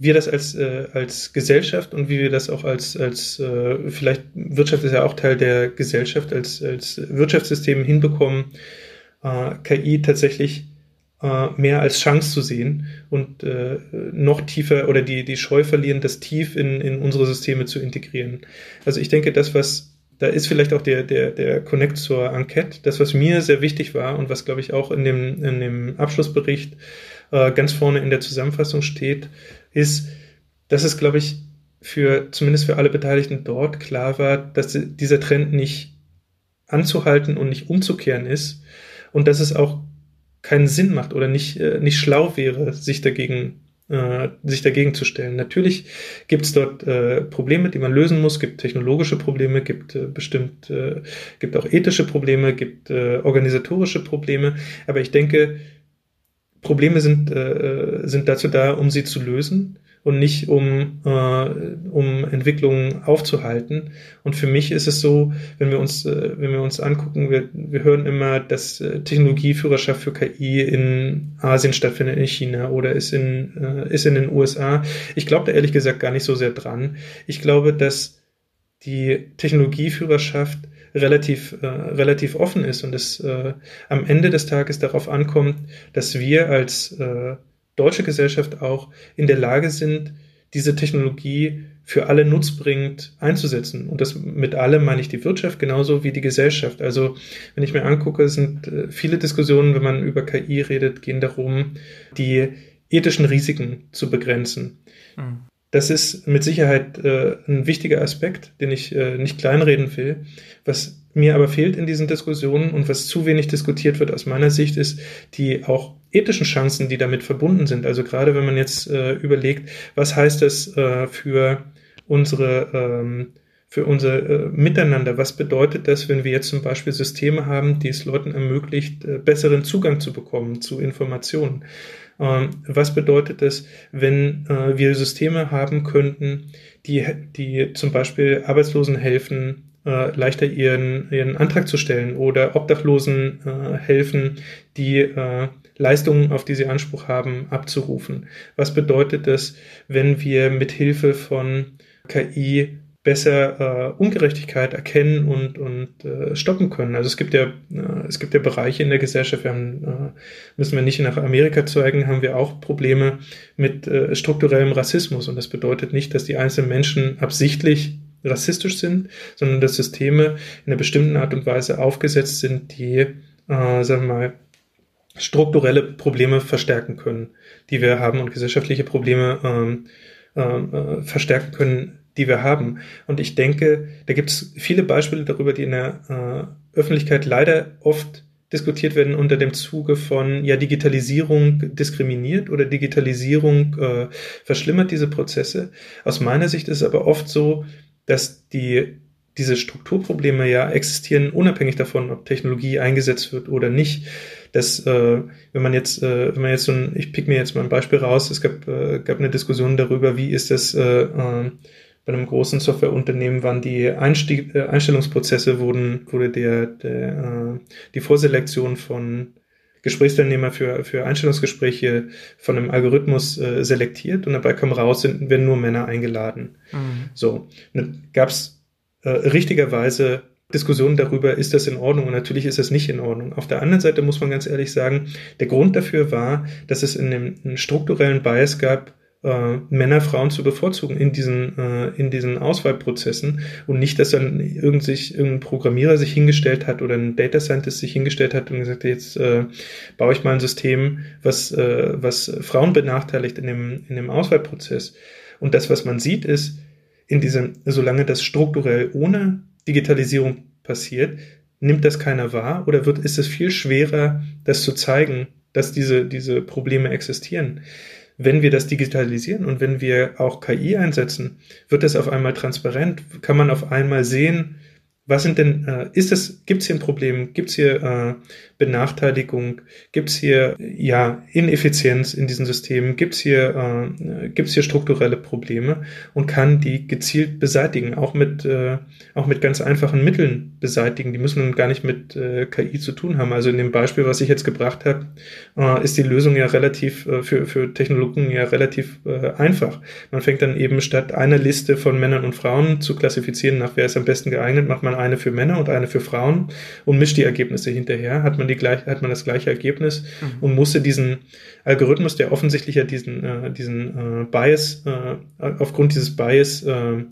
wir das als, äh, als Gesellschaft und wie wir das auch als, als äh, vielleicht Wirtschaft ist ja auch Teil der Gesellschaft, als, als Wirtschaftssystem hinbekommen, äh, KI tatsächlich äh, mehr als Chance zu sehen und äh, noch tiefer oder die, die Scheu verlieren, das tief in, in unsere Systeme zu integrieren. Also ich denke, das, was da ist vielleicht auch der, der, der Connect zur Enquete, das, was mir sehr wichtig war und was, glaube ich, auch in dem, in dem Abschlussbericht äh, ganz vorne in der Zusammenfassung steht, ist, dass es, glaube ich, für zumindest für alle Beteiligten dort klar war, dass dieser Trend nicht anzuhalten und nicht umzukehren ist und dass es auch keinen Sinn macht oder nicht, äh, nicht schlau wäre, sich dagegen äh, sich dagegen zu stellen. Natürlich gibt es dort äh, Probleme, die man lösen muss, gibt technologische Probleme, gibt äh, bestimmt, äh, gibt auch ethische Probleme, gibt äh, organisatorische Probleme, aber ich denke, Probleme sind, äh, sind dazu da, um sie zu lösen und nicht um, äh, um Entwicklungen aufzuhalten. Und für mich ist es so, wenn wir uns, äh, wenn wir uns angucken, wir, wir hören immer, dass äh, Technologieführerschaft für KI in Asien stattfindet, in China oder ist in, äh, ist in den USA. Ich glaube da ehrlich gesagt gar nicht so sehr dran. Ich glaube, dass die Technologieführerschaft relativ, äh, relativ offen ist und es äh, am Ende des Tages darauf ankommt, dass wir als äh, deutsche Gesellschaft auch in der Lage sind, diese Technologie für alle nutzbringend einzusetzen. Und das mit allem meine ich die Wirtschaft genauso wie die Gesellschaft. Also wenn ich mir angucke, sind äh, viele Diskussionen, wenn man über KI redet, gehen darum, die ethischen Risiken zu begrenzen. Mhm. Das ist mit Sicherheit äh, ein wichtiger Aspekt, den ich äh, nicht kleinreden will. Was mir aber fehlt in diesen Diskussionen und was zu wenig diskutiert wird aus meiner Sicht, ist die auch ethischen Chancen, die damit verbunden sind. Also gerade wenn man jetzt äh, überlegt, was heißt das äh, für unsere ähm, für unser äh, Miteinander. Was bedeutet das, wenn wir jetzt zum Beispiel Systeme haben, die es Leuten ermöglicht, äh, besseren Zugang zu bekommen zu Informationen? Ähm, was bedeutet das, wenn äh, wir Systeme haben könnten, die, die zum Beispiel Arbeitslosen helfen, äh, leichter ihren, ihren Antrag zu stellen oder Obdachlosen äh, helfen, die Leistungen, auf die sie Anspruch haben, abzurufen. Was bedeutet das, wenn wir mit Hilfe von KI besser äh, Ungerechtigkeit erkennen und, und äh, stoppen können. Also es gibt ja äh, es gibt ja Bereiche in der Gesellschaft, wir haben, äh, müssen wir nicht nach Amerika zeigen, haben wir auch Probleme mit äh, strukturellem Rassismus und das bedeutet nicht, dass die einzelnen Menschen absichtlich rassistisch sind, sondern dass Systeme in einer bestimmten Art und Weise aufgesetzt sind, die, äh, sagen wir mal, strukturelle Probleme verstärken können, die wir haben und gesellschaftliche Probleme ähm, äh, verstärken können, die wir haben. Und ich denke, da gibt es viele Beispiele darüber, die in der äh, Öffentlichkeit leider oft diskutiert werden unter dem Zuge von, ja, Digitalisierung diskriminiert oder Digitalisierung äh, verschlimmert diese Prozesse. Aus meiner Sicht ist es aber oft so, dass die diese Strukturprobleme ja existieren, unabhängig davon, ob Technologie eingesetzt wird oder nicht. Dass, äh, wenn man jetzt, äh, wenn man jetzt so ein, ich pick mir jetzt mal ein Beispiel raus, es gab, äh, gab eine Diskussion darüber, wie ist das äh, äh, bei einem großen Softwareunternehmen waren die Einstieg, äh, Einstellungsprozesse wurden, wurde der, der äh, die Vorselektion von Gesprächsteilnehmer für, für Einstellungsgespräche von einem Algorithmus äh, selektiert und dabei kam raus, sind, werden nur Männer eingeladen. Mhm. So. Gab es äh, richtigerweise Diskussionen darüber, ist das in Ordnung? Und natürlich ist das nicht in Ordnung. Auf der anderen Seite muss man ganz ehrlich sagen, der Grund dafür war, dass es in dem, einen strukturellen Bias gab äh, Männer, Frauen zu bevorzugen in diesen, äh, in diesen Auswahlprozessen und nicht, dass dann irgend sich, irgendein Programmierer sich hingestellt hat oder ein Data Scientist sich hingestellt hat und gesagt, jetzt äh, baue ich mal ein System, was, äh, was Frauen benachteiligt in dem, in dem Auswahlprozess. Und das, was man sieht, ist, in diesem, solange das strukturell ohne Digitalisierung passiert, nimmt das keiner wahr oder wird, ist es viel schwerer, das zu zeigen, dass diese, diese Probleme existieren. Wenn wir das digitalisieren und wenn wir auch KI einsetzen, wird das auf einmal transparent, kann man auf einmal sehen, was sind denn, äh, ist es, gibt es hier ein Problem, gibt es hier äh, Benachteiligung, gibt es hier ja Ineffizienz in diesen Systemen, gibt es hier, äh, hier strukturelle Probleme und kann die gezielt beseitigen, auch mit, äh, auch mit ganz einfachen Mitteln beseitigen. Die müssen dann gar nicht mit äh, KI zu tun haben. Also in dem Beispiel, was ich jetzt gebracht habe, äh, ist die Lösung ja relativ äh, für, für Technologen ja relativ äh, einfach. Man fängt dann eben statt einer Liste von Männern und Frauen zu klassifizieren, nach wer ist am besten geeignet, macht man eine für Männer und eine für Frauen und mischt die Ergebnisse hinterher, hat man, die gleich, hat man das gleiche Ergebnis mhm. und musste diesen Algorithmus, der offensichtlich ja diesen, äh, diesen äh, Bias, äh, aufgrund dieses Bias äh,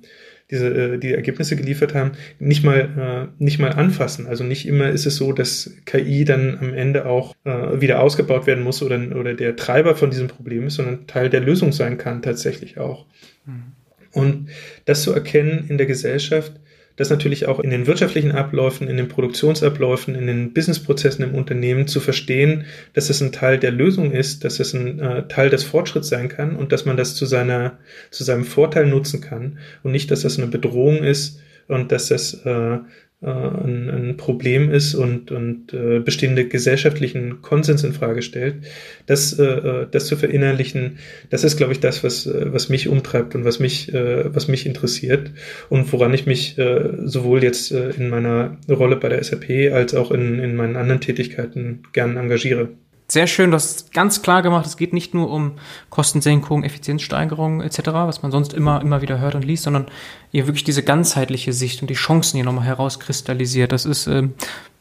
diese äh, die Ergebnisse geliefert haben, nicht mal äh, nicht mal anfassen. Also nicht immer ist es so, dass KI dann am Ende auch äh, wieder ausgebaut werden muss oder oder der Treiber von diesem Problem ist, sondern Teil der Lösung sein kann tatsächlich auch. Mhm. Und das zu erkennen in der Gesellschaft, das natürlich auch in den wirtschaftlichen Abläufen, in den Produktionsabläufen, in den Businessprozessen im Unternehmen zu verstehen, dass es ein Teil der Lösung ist, dass es ein äh, Teil des Fortschritts sein kann und dass man das zu seiner, zu seinem Vorteil nutzen kann und nicht, dass das eine Bedrohung ist und dass das äh, ein, ein, Problem ist und, und äh, bestehende gesellschaftlichen Konsens in Frage stellt, das, äh, äh, das zu verinnerlichen, das ist, glaube ich, das, was, äh, was mich umtreibt und was mich, äh, was mich interessiert und woran ich mich äh, sowohl jetzt äh, in meiner Rolle bei der SAP als auch in, in meinen anderen Tätigkeiten gern engagiere sehr schön, du hast ganz klar gemacht, es geht nicht nur um Kostensenkung, Effizienzsteigerung etc., was man sonst immer, immer wieder hört und liest, sondern ihr wirklich diese ganzheitliche Sicht und die Chancen hier nochmal herauskristallisiert. Das ist ähm,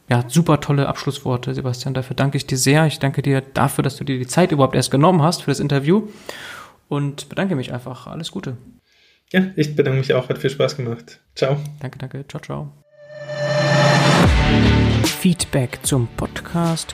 ja super tolle Abschlussworte, Sebastian. Dafür danke ich dir sehr. Ich danke dir dafür, dass du dir die Zeit überhaupt erst genommen hast für das Interview und bedanke mich einfach. Alles Gute. Ja, ich bedanke mich auch. Hat viel Spaß gemacht. Ciao. Danke, danke. Ciao, ciao. Feedback zum Podcast